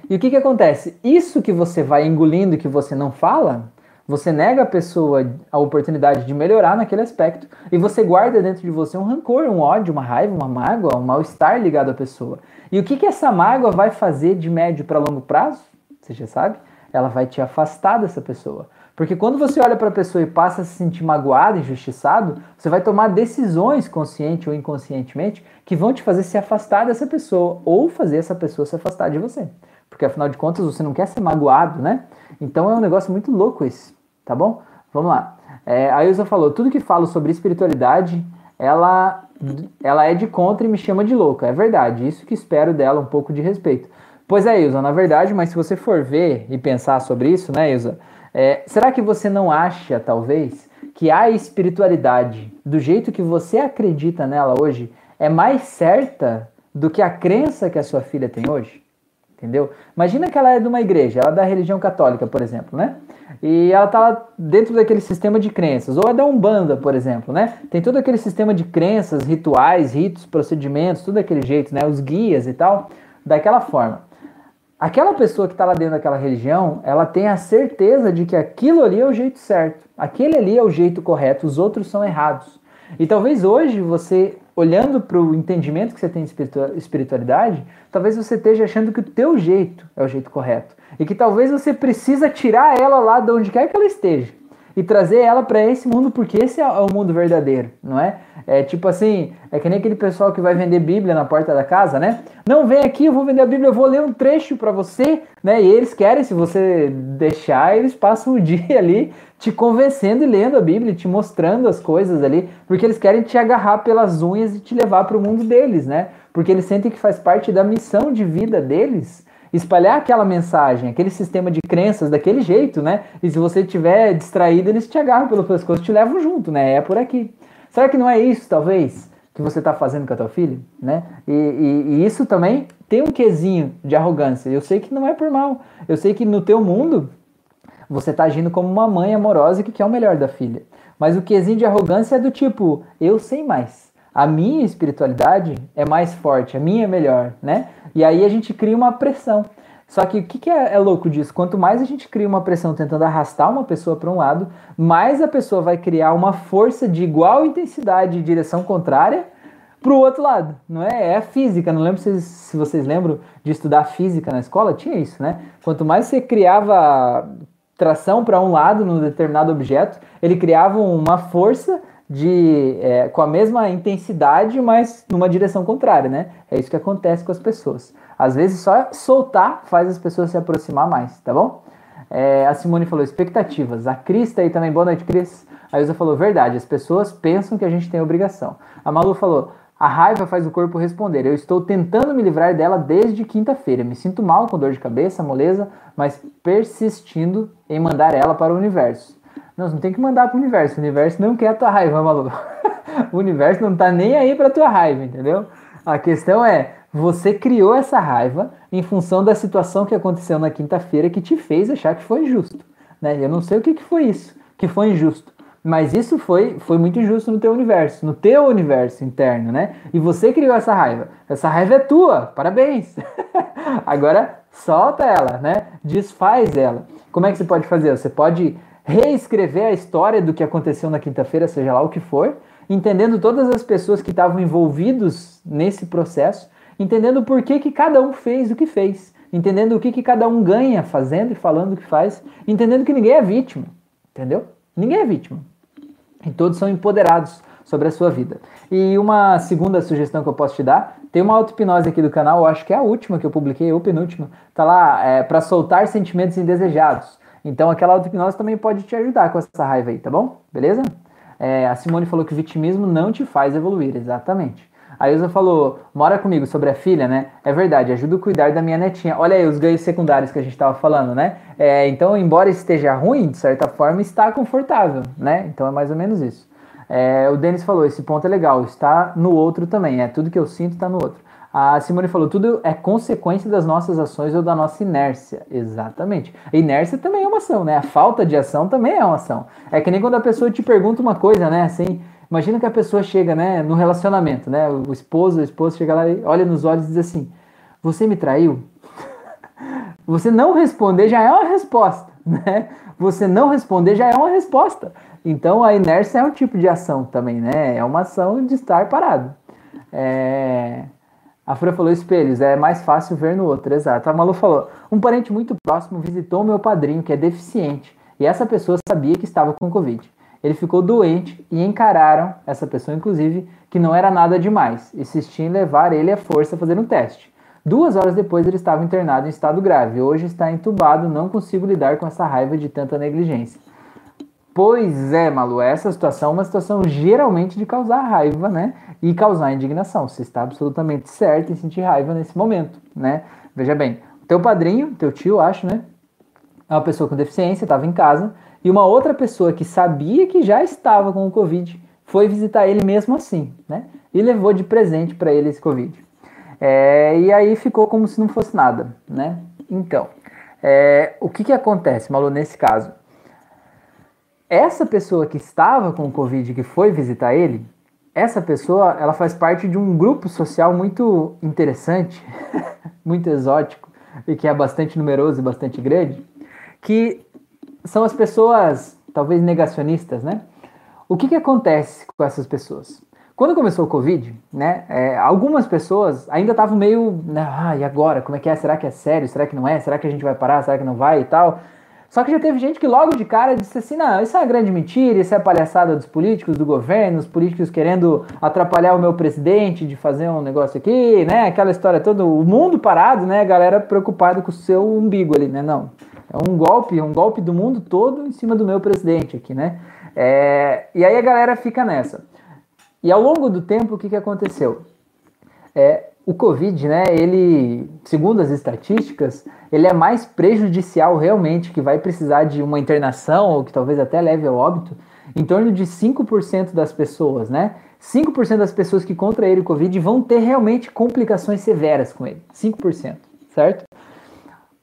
[SPEAKER 1] E o que, que acontece? Isso que você vai engolindo que você não fala, você nega a pessoa a oportunidade de melhorar naquele aspecto e você guarda dentro de você um rancor, um ódio, uma raiva, uma mágoa, um mal-estar ligado à pessoa. E o que, que essa mágoa vai fazer de médio para longo prazo? Você já sabe? Ela vai te afastar dessa pessoa. Porque quando você olha para a pessoa e passa a se sentir magoado, injustiçado, você vai tomar decisões, consciente ou inconscientemente, que vão te fazer se afastar dessa pessoa ou fazer essa pessoa se afastar de você. Porque afinal de contas você não quer ser magoado, né? Então é um negócio muito louco esse, tá bom? Vamos lá. É, a Ilza falou: tudo que falo sobre espiritualidade, ela, ela é de contra e me chama de louca. É verdade, isso que espero dela, um pouco de respeito. Pois é, Ilza, na verdade, mas se você for ver e pensar sobre isso, né, Ilza? É, será que você não acha, talvez, que a espiritualidade, do jeito que você acredita nela hoje, é mais certa do que a crença que a sua filha tem hoje? Entendeu? Imagina que ela é de uma igreja, ela é da religião católica, por exemplo, né? E ela está dentro daquele sistema de crenças, ou é da Umbanda, por exemplo, né? Tem todo aquele sistema de crenças, rituais, ritos, procedimentos, tudo daquele jeito, né? Os guias e tal, daquela forma aquela pessoa que está lá dentro daquela religião, ela tem a certeza de que aquilo ali é o jeito certo, aquele ali é o jeito correto, os outros são errados. E talvez hoje você, olhando para o entendimento que você tem de espiritualidade, talvez você esteja achando que o teu jeito é o jeito correto. E que talvez você precisa tirar ela lá de onde quer que ela esteja. E trazer ela para esse mundo, porque esse é o mundo verdadeiro, não é? É tipo assim, é que nem aquele pessoal que vai vender Bíblia na porta da casa, né? Não, vem aqui, eu vou vender a Bíblia, eu vou ler um trecho para você, né? E eles querem, se você deixar, eles passam o dia ali te convencendo e lendo a Bíblia, te mostrando as coisas ali, porque eles querem te agarrar pelas unhas e te levar para o mundo deles, né? Porque eles sentem que faz parte da missão de vida deles espalhar aquela mensagem, aquele sistema de crenças daquele jeito, né? E se você estiver distraído, eles te agarram pelo pescoço e te levam junto, né? É por aqui. Será que não é isso, talvez, que você está fazendo com a tua filha, né? E, e, e, isso também tem um quesinho de arrogância. Eu sei que não é por mal. Eu sei que no teu mundo você está agindo como uma mãe amorosa que quer o melhor da filha. Mas o quesinho de arrogância é do tipo, eu sei mais. A minha espiritualidade é mais forte, a minha é melhor, né? E aí a gente cria uma pressão. Só que o que, que é, é, louco disso? Quanto mais a gente cria uma pressão tentando arrastar uma pessoa para um lado, mais a pessoa vai criar uma força de igual intensidade e direção contrária para o outro lado, não é? É física. Não lembro se, se vocês lembram de estudar física na escola, tinha isso, né? Quanto mais você criava tração para um lado num determinado objeto, ele criava uma força de é, com a mesma intensidade, mas numa direção contrária, né? É isso que acontece com as pessoas. Às vezes só soltar faz as pessoas se aproximar mais, tá bom? É, a Simone falou expectativas. A Cris tá aí também. Boa noite, Cris. A Ilza falou verdade. As pessoas pensam que a gente tem obrigação. A Malu falou a raiva faz o corpo responder. Eu estou tentando me livrar dela desde quinta-feira. Me sinto mal com dor de cabeça, moleza, mas persistindo em mandar ela para o universo. Não, não tem que mandar para o universo. O universo não quer a tua raiva, maluco. o universo não tá nem aí para tua raiva, entendeu? A questão é, você criou essa raiva em função da situação que aconteceu na quinta-feira que te fez achar que foi injusto. Né? Eu não sei o que, que foi isso, que foi injusto. Mas isso foi, foi muito injusto no teu universo, no teu universo interno, né? E você criou essa raiva. Essa raiva é tua, parabéns. Agora solta ela, né? Desfaz ela. Como é que você pode fazer? Você pode reescrever a história do que aconteceu na quinta-feira, seja lá o que for, entendendo todas as pessoas que estavam envolvidos nesse processo, entendendo por que, que cada um fez o que fez, entendendo o que, que cada um ganha fazendo e falando o que faz, entendendo que ninguém é vítima, entendeu? Ninguém é vítima. E todos são empoderados sobre a sua vida. E uma segunda sugestão que eu posso te dar, tem uma auto-hipnose aqui do canal, eu acho que é a última que eu publiquei, ou penúltima, tá lá, é, para soltar sentimentos indesejados. Então aquela auto-hipnose também pode te ajudar com essa raiva aí, tá bom? Beleza? É, a Simone falou que o vitimismo não te faz evoluir, exatamente. A Ilza falou, mora comigo sobre a filha, né? É verdade, ajuda a cuidar da minha netinha. Olha aí os ganhos secundários que a gente estava falando, né? É, então, embora esteja ruim, de certa forma, está confortável, né? Então é mais ou menos isso. É, o Denis falou, esse ponto é legal, está no outro também, é tudo que eu sinto está no outro. A Simone falou, tudo é consequência das nossas ações ou da nossa inércia. Exatamente. A inércia também é uma ação, né? A falta de ação também é uma ação. É que nem quando a pessoa te pergunta uma coisa, né? Assim, imagina que a pessoa chega, né, no relacionamento, né? O esposo, a esposa chega lá e olha nos olhos e diz assim: Você me traiu? Você não responder já é uma resposta, né? Você não responder já é uma resposta. Então a inércia é um tipo de ação também, né? É uma ação de estar parado. É... A Fura falou espelhos, é mais fácil ver no outro, exato. A Malu falou: um parente muito próximo visitou meu padrinho, que é deficiente, e essa pessoa sabia que estava com Covid. Ele ficou doente e encararam, essa pessoa inclusive, que não era nada demais, insistiam em levar ele à força a fazer um teste. Duas horas depois ele estava internado em estado grave. Hoje está entubado, não consigo lidar com essa raiva de tanta negligência. Pois é, Malu, essa situação é uma situação geralmente de causar raiva, né? E causar indignação. Você está absolutamente certo em sentir raiva nesse momento, né? Veja bem, teu padrinho, teu tio, acho, né? É uma pessoa com deficiência, estava em casa, e uma outra pessoa que sabia que já estava com o Covid foi visitar ele mesmo assim, né? E levou de presente para ele esse Covid. É, e aí ficou como se não fosse nada, né? Então, é, o que, que acontece, Malu, nesse caso? Essa pessoa que estava com o Covid, que foi visitar ele, essa pessoa, ela faz parte de um grupo social muito interessante, muito exótico, e que é bastante numeroso e bastante grande, que são as pessoas, talvez negacionistas, né? O que, que acontece com essas pessoas? Quando começou o Covid, né, é, algumas pessoas ainda estavam meio, ah, e agora? Como é que é? Será que é sério? Será que não é? Será que a gente vai parar? Será que não vai e tal? Só que já teve gente que logo de cara disse assim: não, isso é uma grande mentira, isso é palhaçada dos políticos, do governo, os políticos querendo atrapalhar o meu presidente de fazer um negócio aqui, né? Aquela história toda, o mundo parado, né? A galera preocupada com o seu umbigo ali, né? Não. É um golpe, um golpe do mundo todo em cima do meu presidente aqui, né? É, e aí a galera fica nessa. E ao longo do tempo, o que, que aconteceu? É, o Covid, né, ele, segundo as estatísticas, ele é mais prejudicial realmente, que vai precisar de uma internação, ou que talvez até leve ao óbito, em torno de 5% das pessoas, né? 5% das pessoas que contraíram o Covid vão ter realmente complicações severas com ele. 5%, certo?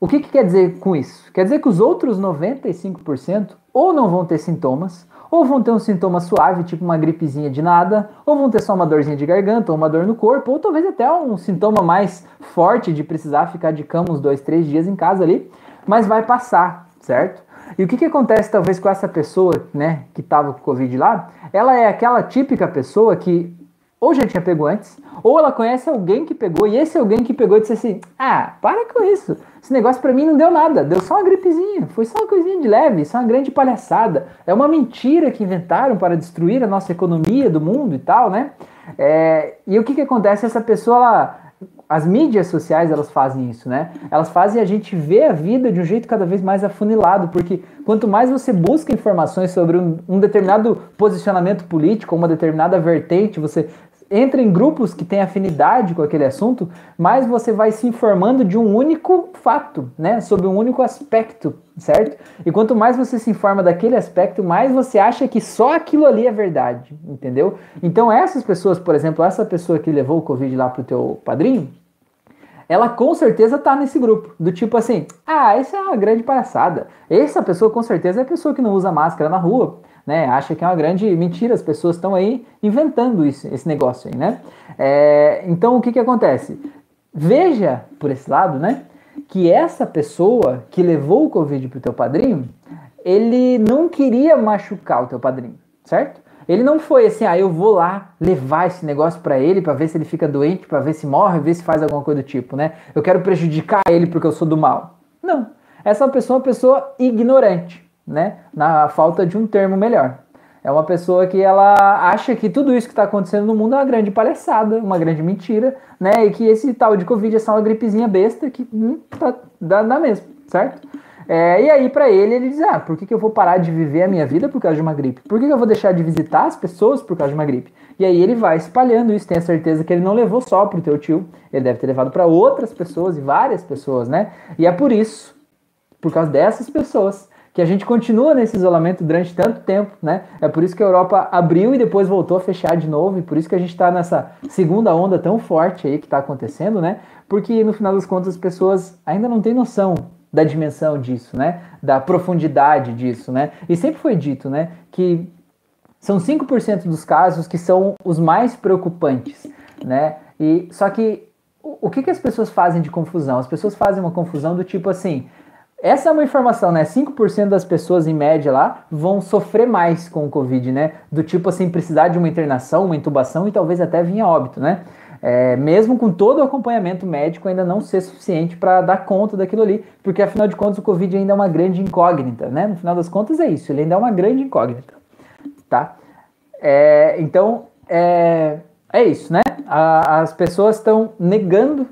[SPEAKER 1] O que, que quer dizer com isso? Quer dizer que os outros 95% ou não vão ter sintomas, ou vão ter um sintoma suave, tipo uma gripezinha de nada, ou vão ter só uma dorzinha de garganta, ou uma dor no corpo, ou talvez até um sintoma mais forte de precisar ficar de cama uns dois, três dias em casa ali, mas vai passar, certo? E o que, que acontece talvez com essa pessoa, né, que estava com Covid lá? Ela é aquela típica pessoa que ou já tinha pego antes, ou ela conhece alguém que pegou, e esse alguém que pegou disse assim: Ah, para com isso. Esse negócio para mim não deu nada, deu só uma gripezinha, foi só uma coisinha de leve, é uma grande palhaçada. É uma mentira que inventaram para destruir a nossa economia do mundo e tal, né? É, e o que, que acontece? Essa pessoa, ela, as mídias sociais, elas fazem isso, né? Elas fazem a gente ver a vida de um jeito cada vez mais afunilado, porque quanto mais você busca informações sobre um, um determinado posicionamento político, uma determinada vertente, você entra em grupos que têm afinidade com aquele assunto, mais você vai se informando de um único fato, né? Sobre um único aspecto, certo? E quanto mais você se informa daquele aspecto, mais você acha que só aquilo ali é verdade, entendeu? Então essas pessoas, por exemplo, essa pessoa que levou o Covid lá pro teu padrinho, ela com certeza tá nesse grupo. Do tipo assim, ah, isso é uma grande palhaçada. Essa pessoa com certeza é a pessoa que não usa máscara na rua né? Acha que é uma grande mentira, as pessoas estão aí inventando isso, esse negócio aí, né? É, então o que que acontece? Veja por esse lado, né? Que essa pessoa que levou o Covid pro teu padrinho, ele não queria machucar o teu padrinho, certo? Ele não foi assim, ah, eu vou lá levar esse negócio para ele para ver se ele fica doente, para ver se morre, ver se faz alguma coisa do tipo, né? Eu quero prejudicar ele porque eu sou do mal. Não. Essa pessoa é uma pessoa ignorante né? Na falta de um termo melhor. É uma pessoa que ela acha que tudo isso que está acontecendo no mundo é uma grande palhaçada, uma grande mentira, né? E que esse tal de Covid é só uma gripezinha besta que hum, tá, dá, dá mesmo, certo? É, e aí, para ele, ele diz: Ah, por que, que eu vou parar de viver a minha vida por causa de uma gripe? Por que, que eu vou deixar de visitar as pessoas por causa de uma gripe? E aí ele vai espalhando isso, tenha certeza que ele não levou só pro teu tio, ele deve ter levado para outras pessoas e várias pessoas, né? E é por isso, por causa dessas pessoas, que a gente continua nesse isolamento durante tanto tempo, né? É por isso que a Europa abriu e depois voltou a fechar de novo, e por isso que a gente está nessa segunda onda tão forte aí que está acontecendo, né? Porque no final das contas as pessoas ainda não têm noção da dimensão disso, né? Da profundidade disso, né? E sempre foi dito, né? Que são 5% dos casos que são os mais preocupantes, né? E só que o que, que as pessoas fazem de confusão? As pessoas fazem uma confusão do tipo assim, essa é uma informação, né? 5% das pessoas em média lá vão sofrer mais com o Covid, né? Do tipo assim, precisar de uma internação, uma intubação e talvez até vir a óbito, né? É, mesmo com todo o acompanhamento médico ainda não ser suficiente para dar conta daquilo ali, porque afinal de contas o Covid ainda é uma grande incógnita, né? No final das contas é isso, ele ainda é uma grande incógnita, tá? É, então, é, é isso, né? A, as pessoas estão negando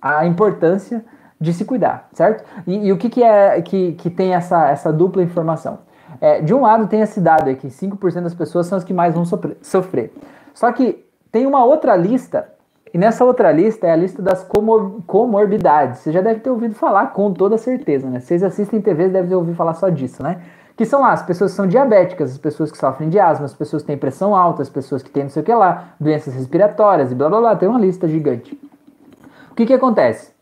[SPEAKER 1] a importância de se cuidar, certo? E, e o que, que é que, que tem essa, essa dupla informação? É, de um lado tem esse dado aqui, 5% das pessoas são as que mais vão sofrer. Só que tem uma outra lista, e nessa outra lista é a lista das comor comorbidades. Você já deve ter ouvido falar com toda certeza, né? Vocês assistem TV, devem ter ouvido falar só disso, né? Que são lá as pessoas que são diabéticas, as pessoas que sofrem de asma, as pessoas que têm pressão alta, as pessoas que têm não sei o que lá, doenças respiratórias e blá blá blá, tem uma lista gigante. O que que acontece?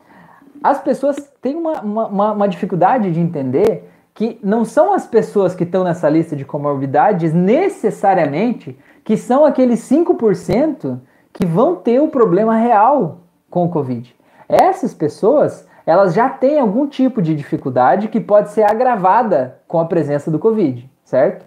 [SPEAKER 1] As pessoas têm uma, uma, uma dificuldade de entender que não são as pessoas que estão nessa lista de comorbidades necessariamente que são aqueles 5% que vão ter o problema real com o Covid. Essas pessoas, elas já têm algum tipo de dificuldade que pode ser agravada com a presença do Covid, certo?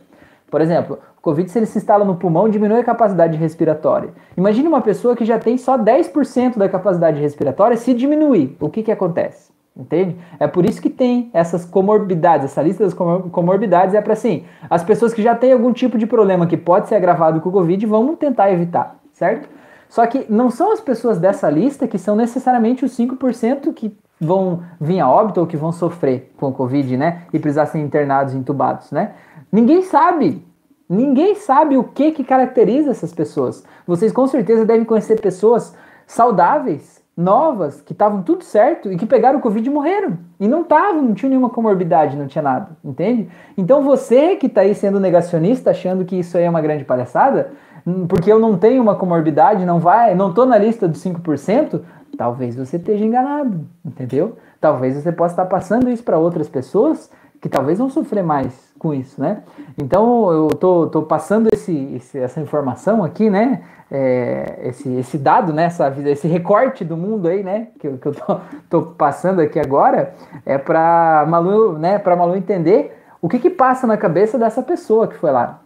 [SPEAKER 1] Por exemplo, o Covid, se ele se instala no pulmão, diminui a capacidade respiratória. Imagine uma pessoa que já tem só 10% da capacidade respiratória, se diminuir, o que, que acontece? Entende? É por isso que tem essas comorbidades, essa lista das comorbidades é para assim, as pessoas que já têm algum tipo de problema que pode ser agravado com o Covid, vamos tentar evitar, certo? Só que não são as pessoas dessa lista que são necessariamente os 5% que vão vir a óbito ou que vão sofrer com o Covid, né? E precisar ser internados, entubados, né? Ninguém sabe. Ninguém sabe o que que caracteriza essas pessoas. Vocês com certeza devem conhecer pessoas saudáveis, novas, que estavam tudo certo e que pegaram o Covid e morreram. E não estavam, não tinha nenhuma comorbidade, não tinha nada, entende? Então você que está aí sendo negacionista, achando que isso aí é uma grande palhaçada, hum, porque eu não tenho uma comorbidade, não vai, não tô na lista dos 5%, talvez você esteja enganado, entendeu? Talvez você possa estar passando isso para outras pessoas que talvez vão sofrer mais com isso, né? Então eu tô, tô passando esse, esse essa informação aqui, né? É, esse, esse dado, né? Essa, esse recorte do mundo aí, né? Que, que eu tô, tô passando aqui agora é para Malu, né? Para Malu entender o que que passa na cabeça dessa pessoa que foi lá,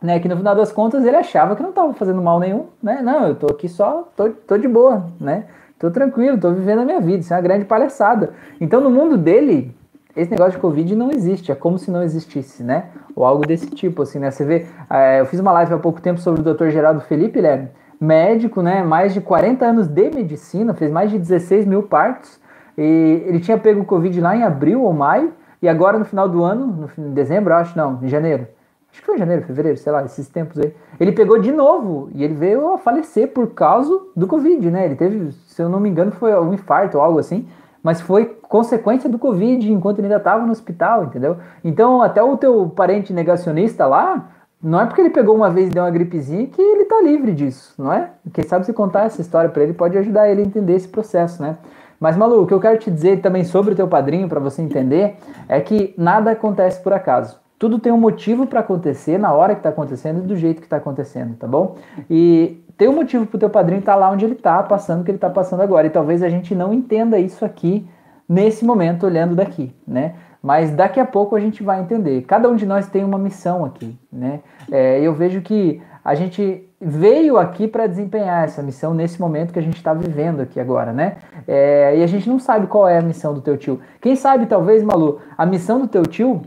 [SPEAKER 1] né? Que no final das contas ele achava que não estava fazendo mal nenhum, né? Não, eu tô aqui só, tô, tô de boa, né? Tô tranquilo, tô vivendo a minha vida, isso é uma grande palhaçada. Então no mundo dele esse negócio de Covid não existe, é como se não existisse, né? Ou algo desse tipo, assim, né? Você vê, é, eu fiz uma live há pouco tempo sobre o Dr. Geraldo Felipe, né? Médico, né? Mais de 40 anos de medicina, fez mais de 16 mil partos. E ele tinha pego o Covid lá em abril ou maio, e agora no final do ano, no dezembro, acho, não, em janeiro. Acho que foi em janeiro, fevereiro, sei lá, esses tempos aí. Ele pegou de novo e ele veio a falecer por causa do Covid, né? Ele teve, se eu não me engano, foi um infarto ou algo assim mas foi consequência do Covid enquanto ele ainda estava no hospital, entendeu? Então, até o teu parente negacionista lá, não é porque ele pegou uma vez e deu uma gripezinha que ele está livre disso, não é? Quem sabe se contar essa história para ele pode ajudar ele a entender esse processo, né? Mas, Malu, o que eu quero te dizer também sobre o teu padrinho, para você entender, é que nada acontece por acaso. Tudo tem um motivo para acontecer na hora que está acontecendo e do jeito que está acontecendo, tá bom? E tem um motivo para o teu padrinho estar tá lá onde ele está, passando o que ele está passando agora. E talvez a gente não entenda isso aqui nesse momento, olhando daqui, né? Mas daqui a pouco a gente vai entender. Cada um de nós tem uma missão aqui, né? É, eu vejo que a gente veio aqui para desempenhar essa missão nesse momento que a gente está vivendo aqui agora, né? É, e a gente não sabe qual é a missão do teu tio. Quem sabe, talvez, Malu, a missão do teu tio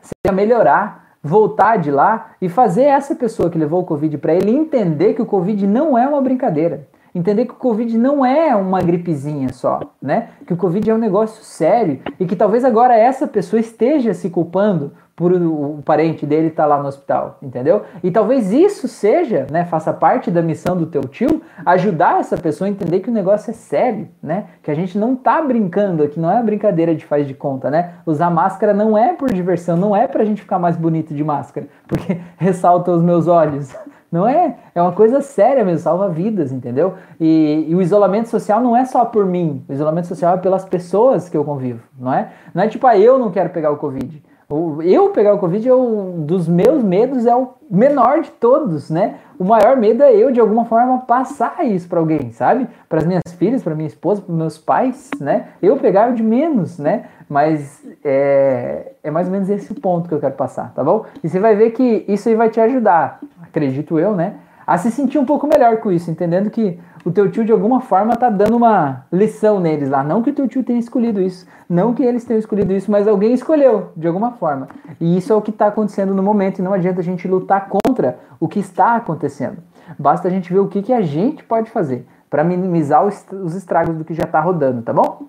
[SPEAKER 1] seja melhorar voltar de lá e fazer essa pessoa que levou o Covid para ele entender que o Covid não é uma brincadeira. Entender que o Covid não é uma gripezinha só, né? Que o Covid é um negócio sério e que talvez agora essa pessoa esteja se culpando por o parente dele estar tá lá no hospital, entendeu? E talvez isso seja, né, faça parte da missão do teu tio, ajudar essa pessoa a entender que o negócio é sério, né? Que a gente não tá brincando aqui, não é brincadeira de faz de conta, né? Usar máscara não é por diversão, não é pra gente ficar mais bonito de máscara, porque ressalta os meus olhos. Não é, é uma coisa séria mesmo, salva vidas, entendeu? E, e, o isolamento social não é só por mim, o isolamento social é pelas pessoas que eu convivo, não é? Não é tipo, ah, eu não quero pegar o Covid. Eu pegar o Covid, eu, dos meus medos, é o menor de todos, né? O maior medo é eu, de alguma forma, passar isso para alguém, sabe? Para as minhas filhas, para minha esposa, para meus pais, né? Eu pegar o de menos, né? Mas é, é mais ou menos esse ponto que eu quero passar, tá bom? E você vai ver que isso aí vai te ajudar, acredito eu, né? A se sentir um pouco melhor com isso, entendendo que o teu tio de alguma forma tá dando uma lição neles lá. Não que o teu tio tenha escolhido isso, não que eles tenham escolhido isso, mas alguém escolheu de alguma forma. E isso é o que está acontecendo no momento e não adianta a gente lutar contra o que está acontecendo. Basta a gente ver o que, que a gente pode fazer para minimizar os estragos do que já está rodando, tá bom?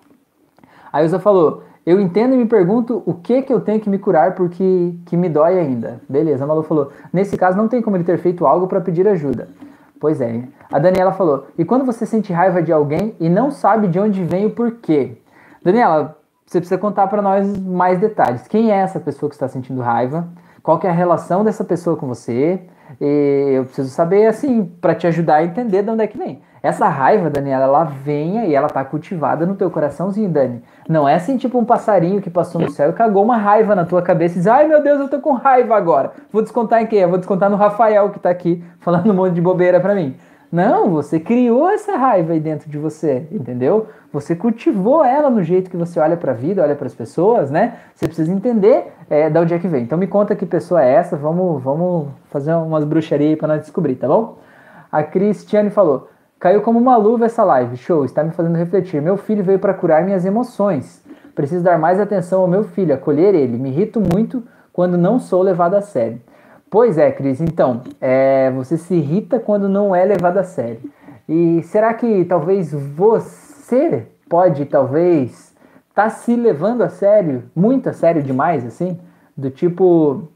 [SPEAKER 1] A Ilza falou: Eu entendo e me pergunto o que que eu tenho que me curar porque que me dói ainda. Beleza, a Malu falou: Nesse caso, não tem como ele ter feito algo para pedir ajuda. Pois é. A Daniela falou: e quando você sente raiva de alguém e não sabe de onde vem o porquê? Daniela, você precisa contar para nós mais detalhes. Quem é essa pessoa que está sentindo raiva? Qual que é a relação dessa pessoa com você? E eu preciso saber, assim, para te ajudar a entender de onde é que vem. Essa raiva, Daniela, ela venha e ela tá cultivada no teu coraçãozinho, Dani. Não é assim tipo um passarinho que passou no céu e cagou uma raiva na tua cabeça e diz: Ai meu Deus, eu tô com raiva agora. Vou descontar em quem? Eu vou descontar no Rafael que tá aqui falando um monte de bobeira pra mim. Não, você criou essa raiva aí dentro de você, entendeu? Você cultivou ela no jeito que você olha para a vida, olha para as pessoas, né? Você precisa entender é, de onde é que vem. Então me conta que pessoa é essa, vamos, vamos fazer umas bruxarias aí para nós descobrir, tá bom? A Cristiane falou: Caiu como uma luva essa live. Show, está me fazendo refletir. Meu filho veio para curar minhas emoções. Preciso dar mais atenção ao meu filho, acolher ele. Me irrito muito quando não sou levado a sério. Pois é, Cris. Então, é, você se irrita quando não é levado a sério. E será que talvez você pode, talvez, tá se levando a sério, muito a sério demais, assim? Do tipo,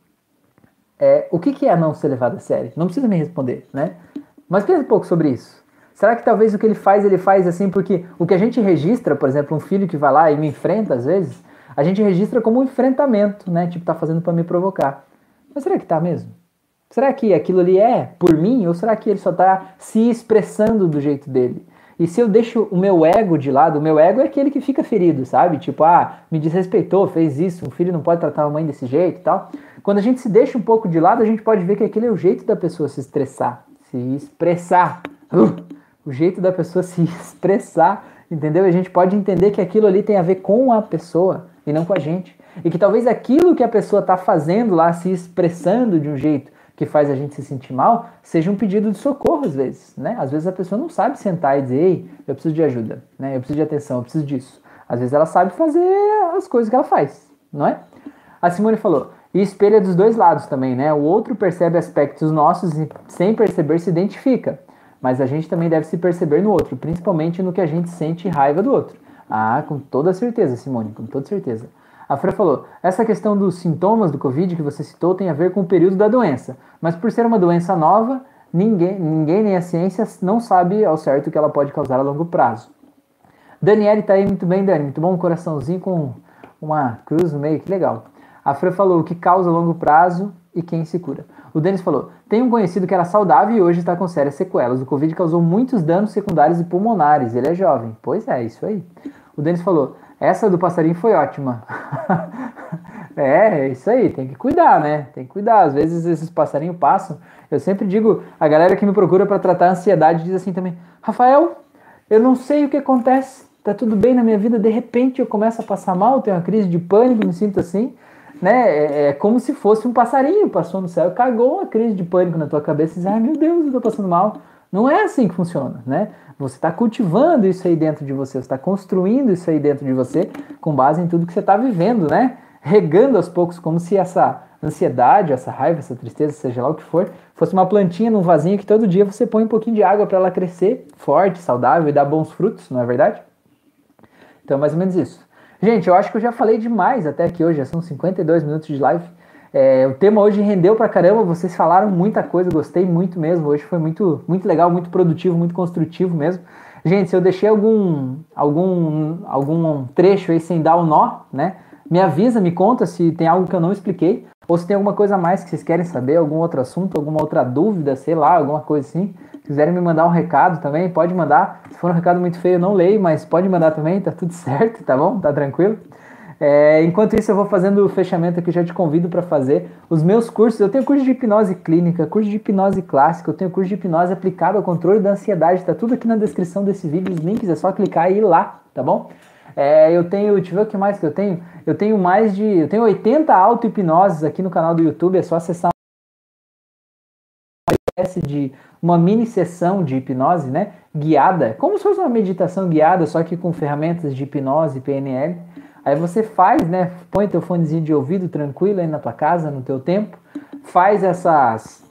[SPEAKER 1] é, o que, que é não ser levado a sério? Não precisa me responder, né? Mas pensa um pouco sobre isso. Será que talvez o que ele faz, ele faz assim porque o que a gente registra, por exemplo, um filho que vai lá e me enfrenta às vezes, a gente registra como um enfrentamento, né? Tipo, tá fazendo para me provocar. Mas será que tá mesmo? Será que aquilo ali é por mim ou será que ele só tá se expressando do jeito dele? E se eu deixo o meu ego de lado, o meu ego é aquele que fica ferido, sabe? Tipo, ah, me desrespeitou, fez isso, um filho não pode tratar a mãe desse jeito e tal. Quando a gente se deixa um pouco de lado, a gente pode ver que aquele é o jeito da pessoa se estressar, se expressar. Uh, o jeito da pessoa se expressar, entendeu? A gente pode entender que aquilo ali tem a ver com a pessoa e não com a gente. E que talvez aquilo que a pessoa está fazendo lá, se expressando de um jeito que faz a gente se sentir mal, seja um pedido de socorro às vezes, né? Às vezes a pessoa não sabe sentar e dizer, ei, eu preciso de ajuda, né? Eu preciso de atenção, eu preciso disso. Às vezes ela sabe fazer as coisas que ela faz, não é? A Simone falou, e espelha dos dois lados também, né? O outro percebe aspectos nossos e sem perceber se identifica mas a gente também deve se perceber no outro, principalmente no que a gente sente raiva do outro. Ah, com toda certeza, Simone, com toda certeza. A Fran falou: essa questão dos sintomas do Covid que você citou tem a ver com o período da doença, mas por ser uma doença nova, ninguém, ninguém nem a ciência não sabe ao certo o que ela pode causar a longo prazo. Daniele tá aí muito bem, Dani, muito bom, um coraçãozinho com uma cruz no meio, que legal. A Fran falou o que causa a longo prazo e quem se cura. O Denis falou: tem um conhecido que era saudável e hoje está com sérias sequelas. O Covid causou muitos danos secundários e pulmonares. Ele é jovem. Pois é, isso aí. O Denis falou: essa do passarinho foi ótima. é, isso aí, tem que cuidar, né? Tem que cuidar. Às vezes esses passarinhos passam. Eu sempre digo, a galera que me procura para tratar a ansiedade diz assim também: Rafael, eu não sei o que acontece. Tá tudo bem na minha vida, de repente eu começo a passar mal, tenho uma crise de pânico, me sinto assim né? É, é, como se fosse um passarinho passou no céu, cagou uma crise de pânico na tua cabeça e diz, ai meu Deus, eu tô passando mal. Não é assim que funciona, né? Você está cultivando isso aí dentro de você, você está construindo isso aí dentro de você com base em tudo que você está vivendo, né? Regando aos poucos, como se essa ansiedade, essa raiva, essa tristeza, seja lá o que for, fosse uma plantinha num vasinho que todo dia você põe um pouquinho de água para ela crescer forte, saudável e dar bons frutos, não é verdade? Então, mais ou menos isso. Gente, eu acho que eu já falei demais até aqui hoje, já são 52 minutos de live. É, o tema hoje rendeu pra caramba, vocês falaram muita coisa, gostei muito mesmo. Hoje foi muito, muito legal, muito produtivo, muito construtivo mesmo. Gente, se eu deixei algum, algum, algum trecho aí sem dar o nó, né? Me avisa, me conta se tem algo que eu não expliquei, ou se tem alguma coisa a mais que vocês querem saber, algum outro assunto, alguma outra dúvida, sei lá, alguma coisa assim quiserem me mandar um recado também, pode mandar. Se for um recado muito feio, eu não leio, mas pode mandar também, tá tudo certo, tá bom? Tá tranquilo? É, enquanto isso, eu vou fazendo o fechamento aqui, já te convido para fazer os meus cursos. Eu tenho curso de hipnose clínica, curso de hipnose clássica, eu tenho curso de hipnose aplicado ao controle da ansiedade. Tá tudo aqui na descrição desse vídeo, os links, é só clicar e ir lá, tá bom? É, eu tenho, deixa eu ver o que mais que eu tenho. Eu tenho mais de, eu tenho 80 auto-hipnoses aqui no canal do YouTube, é só acessar de uma mini sessão de hipnose, né, guiada, como se fosse uma meditação guiada, só que com ferramentas de hipnose, PNL. Aí você faz, né, põe teu fonezinho de ouvido tranquilo aí na tua casa, no teu tempo, faz essas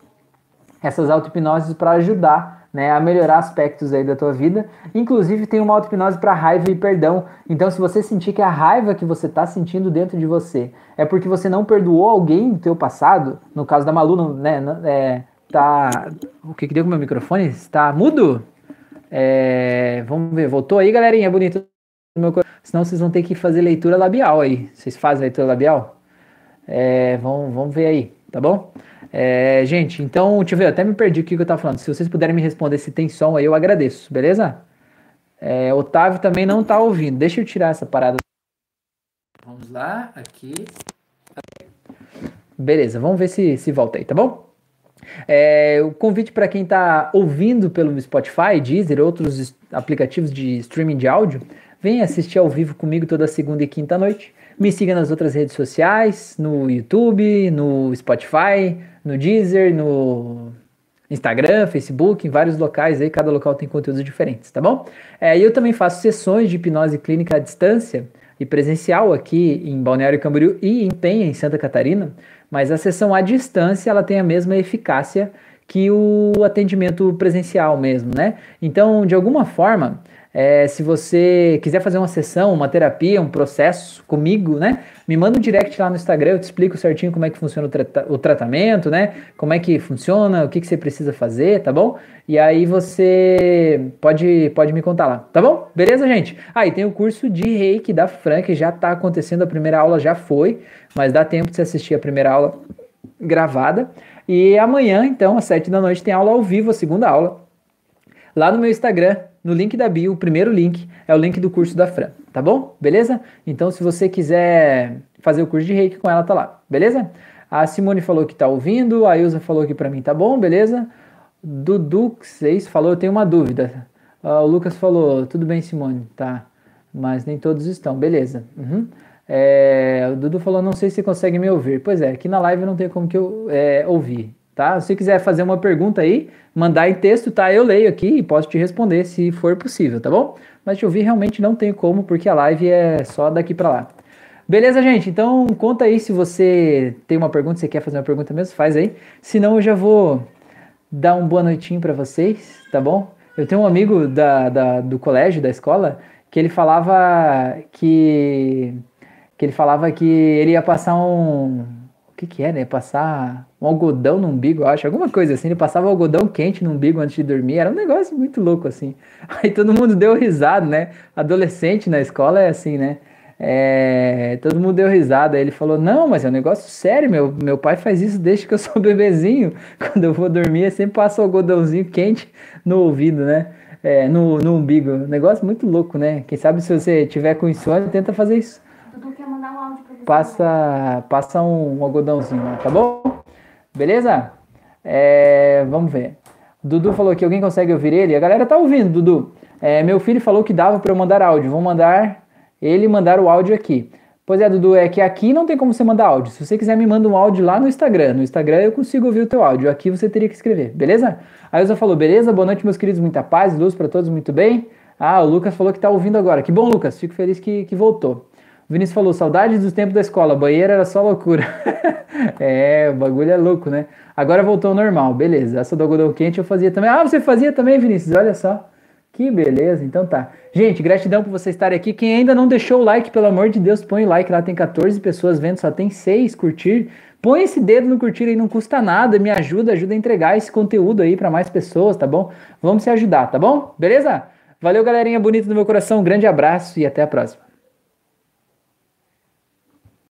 [SPEAKER 1] essas auto-hipnoses para ajudar né, a melhorar aspectos aí da tua vida. Inclusive tem uma auto-hipnose para raiva e perdão. Então se você sentir que a raiva que você está sentindo dentro de você é porque você não perdoou alguém no teu passado, no caso da Malu, né, é, Tá. O que, que deu com meu microfone? Está mudo? É... Vamos ver. Voltou aí, galerinha? Bonito. Meu... Senão vocês vão ter que fazer leitura labial aí. Vocês fazem leitura labial? É... Vamos, vamos ver aí, tá bom? É... Gente, então, deixa eu ver. Eu até me perdi o que eu tava falando. Se vocês puderem me responder se tem som aí, eu agradeço, beleza? É... Otávio também não tá ouvindo. Deixa eu tirar essa parada. Vamos lá, aqui. Beleza, vamos ver se, se volta aí, tá bom? É, o convite para quem está ouvindo pelo Spotify, Deezer, outros aplicativos de streaming de áudio, vem assistir ao vivo comigo toda segunda e quinta noite. Me siga nas outras redes sociais, no YouTube, no Spotify, no Deezer, no Instagram, Facebook, em vários locais aí, cada local tem conteúdos diferentes, tá bom? É, eu também faço sessões de hipnose clínica à distância e presencial aqui em Balneário Camboriú e em Penha, em Santa Catarina, mas a sessão à distância ela tem a mesma eficácia que o atendimento presencial mesmo, né? Então, de alguma forma, é, se você quiser fazer uma sessão, uma terapia, um processo comigo, né? Me manda um direct lá no Instagram, eu te explico certinho como é que funciona o, o tratamento, né? Como é que funciona, o que, que você precisa fazer, tá bom? E aí você pode, pode me contar lá, tá bom? Beleza, gente? Ah, e tem o curso de reiki da Fran, que já tá acontecendo, a primeira aula já foi, mas dá tempo de você assistir a primeira aula gravada. E amanhã, então, às sete da noite, tem aula ao vivo, a segunda aula, lá no meu Instagram, no link da bio, o primeiro link é o link do curso da Fran, tá bom? Beleza? Então, se você quiser fazer o curso de reiki com ela, tá lá, beleza? A Simone falou que tá ouvindo, a Ilza falou que para mim tá bom, beleza? Dudu 6 falou, eu tenho uma dúvida. Uh, o Lucas falou, tudo bem, Simone, tá? Mas nem todos estão, beleza. Uhum. É, o Dudu falou, não sei se consegue me ouvir. Pois é, aqui na live não tem como que eu é, ouvir, tá? Se quiser fazer uma pergunta aí, mandar em texto, tá? Eu leio aqui e posso te responder se for possível, tá bom? Mas te ouvir realmente não tem como, porque a live é só daqui para lá. Beleza, gente? Então conta aí se você tem uma pergunta, se quer fazer uma pergunta mesmo, faz aí. Senão eu já vou dar um boa noitinho para vocês, tá bom? Eu tenho um amigo da, da, do colégio, da escola, que ele falava que que ele falava que ele ia passar um que que era? Ia passar um algodão no umbigo, acho, alguma coisa assim. Ele passava algodão quente no umbigo antes de dormir. Era um negócio muito louco, assim. Aí todo mundo deu risada, né? Adolescente na escola é assim, né? É, todo mundo deu risada. Ele falou: Não, mas é um negócio sério. Meu, meu pai faz isso desde que eu sou bebezinho. Quando eu vou dormir, eu sempre passo o algodãozinho quente no ouvido, né? É, no, no umbigo. Negócio muito louco, né? Quem sabe se você tiver com insônia, tenta fazer isso mandar um áudio pra você. Passa, passa um, algodãozinho tá bom? Beleza? É, vamos ver. Dudu falou que alguém consegue ouvir ele. A galera tá ouvindo, Dudu. É, meu filho falou que dava para eu mandar áudio. Vou mandar ele mandar o áudio aqui. Pois é, Dudu, é que aqui não tem como você mandar áudio. Se você quiser me manda um áudio lá no Instagram. No Instagram eu consigo ouvir o teu áudio. Aqui você teria que escrever, beleza? A Ilza falou, beleza? Boa noite, meus queridos. Muita paz, luz para todos, muito bem. Ah, o Lucas falou que tá ouvindo agora. Que bom, Lucas. Fico feliz que, que voltou. Vinícius falou, saudades dos tempos da escola, banheiro era só loucura. é, o bagulho é louco, né? Agora voltou ao normal, beleza. Essa do algodão quente eu fazia também. Ah, você fazia também, Vinícius? Olha só. Que beleza, então tá. Gente, gratidão por você estar aqui. Quem ainda não deixou o like, pelo amor de Deus, põe o like. Lá tem 14 pessoas vendo, só tem 6 curtir. Põe esse dedo no curtir aí, não custa nada, me ajuda, ajuda a entregar esse conteúdo aí para mais pessoas, tá bom? Vamos se ajudar, tá bom? Beleza? Valeu, galerinha bonita do meu coração. Um grande abraço e até a próxima.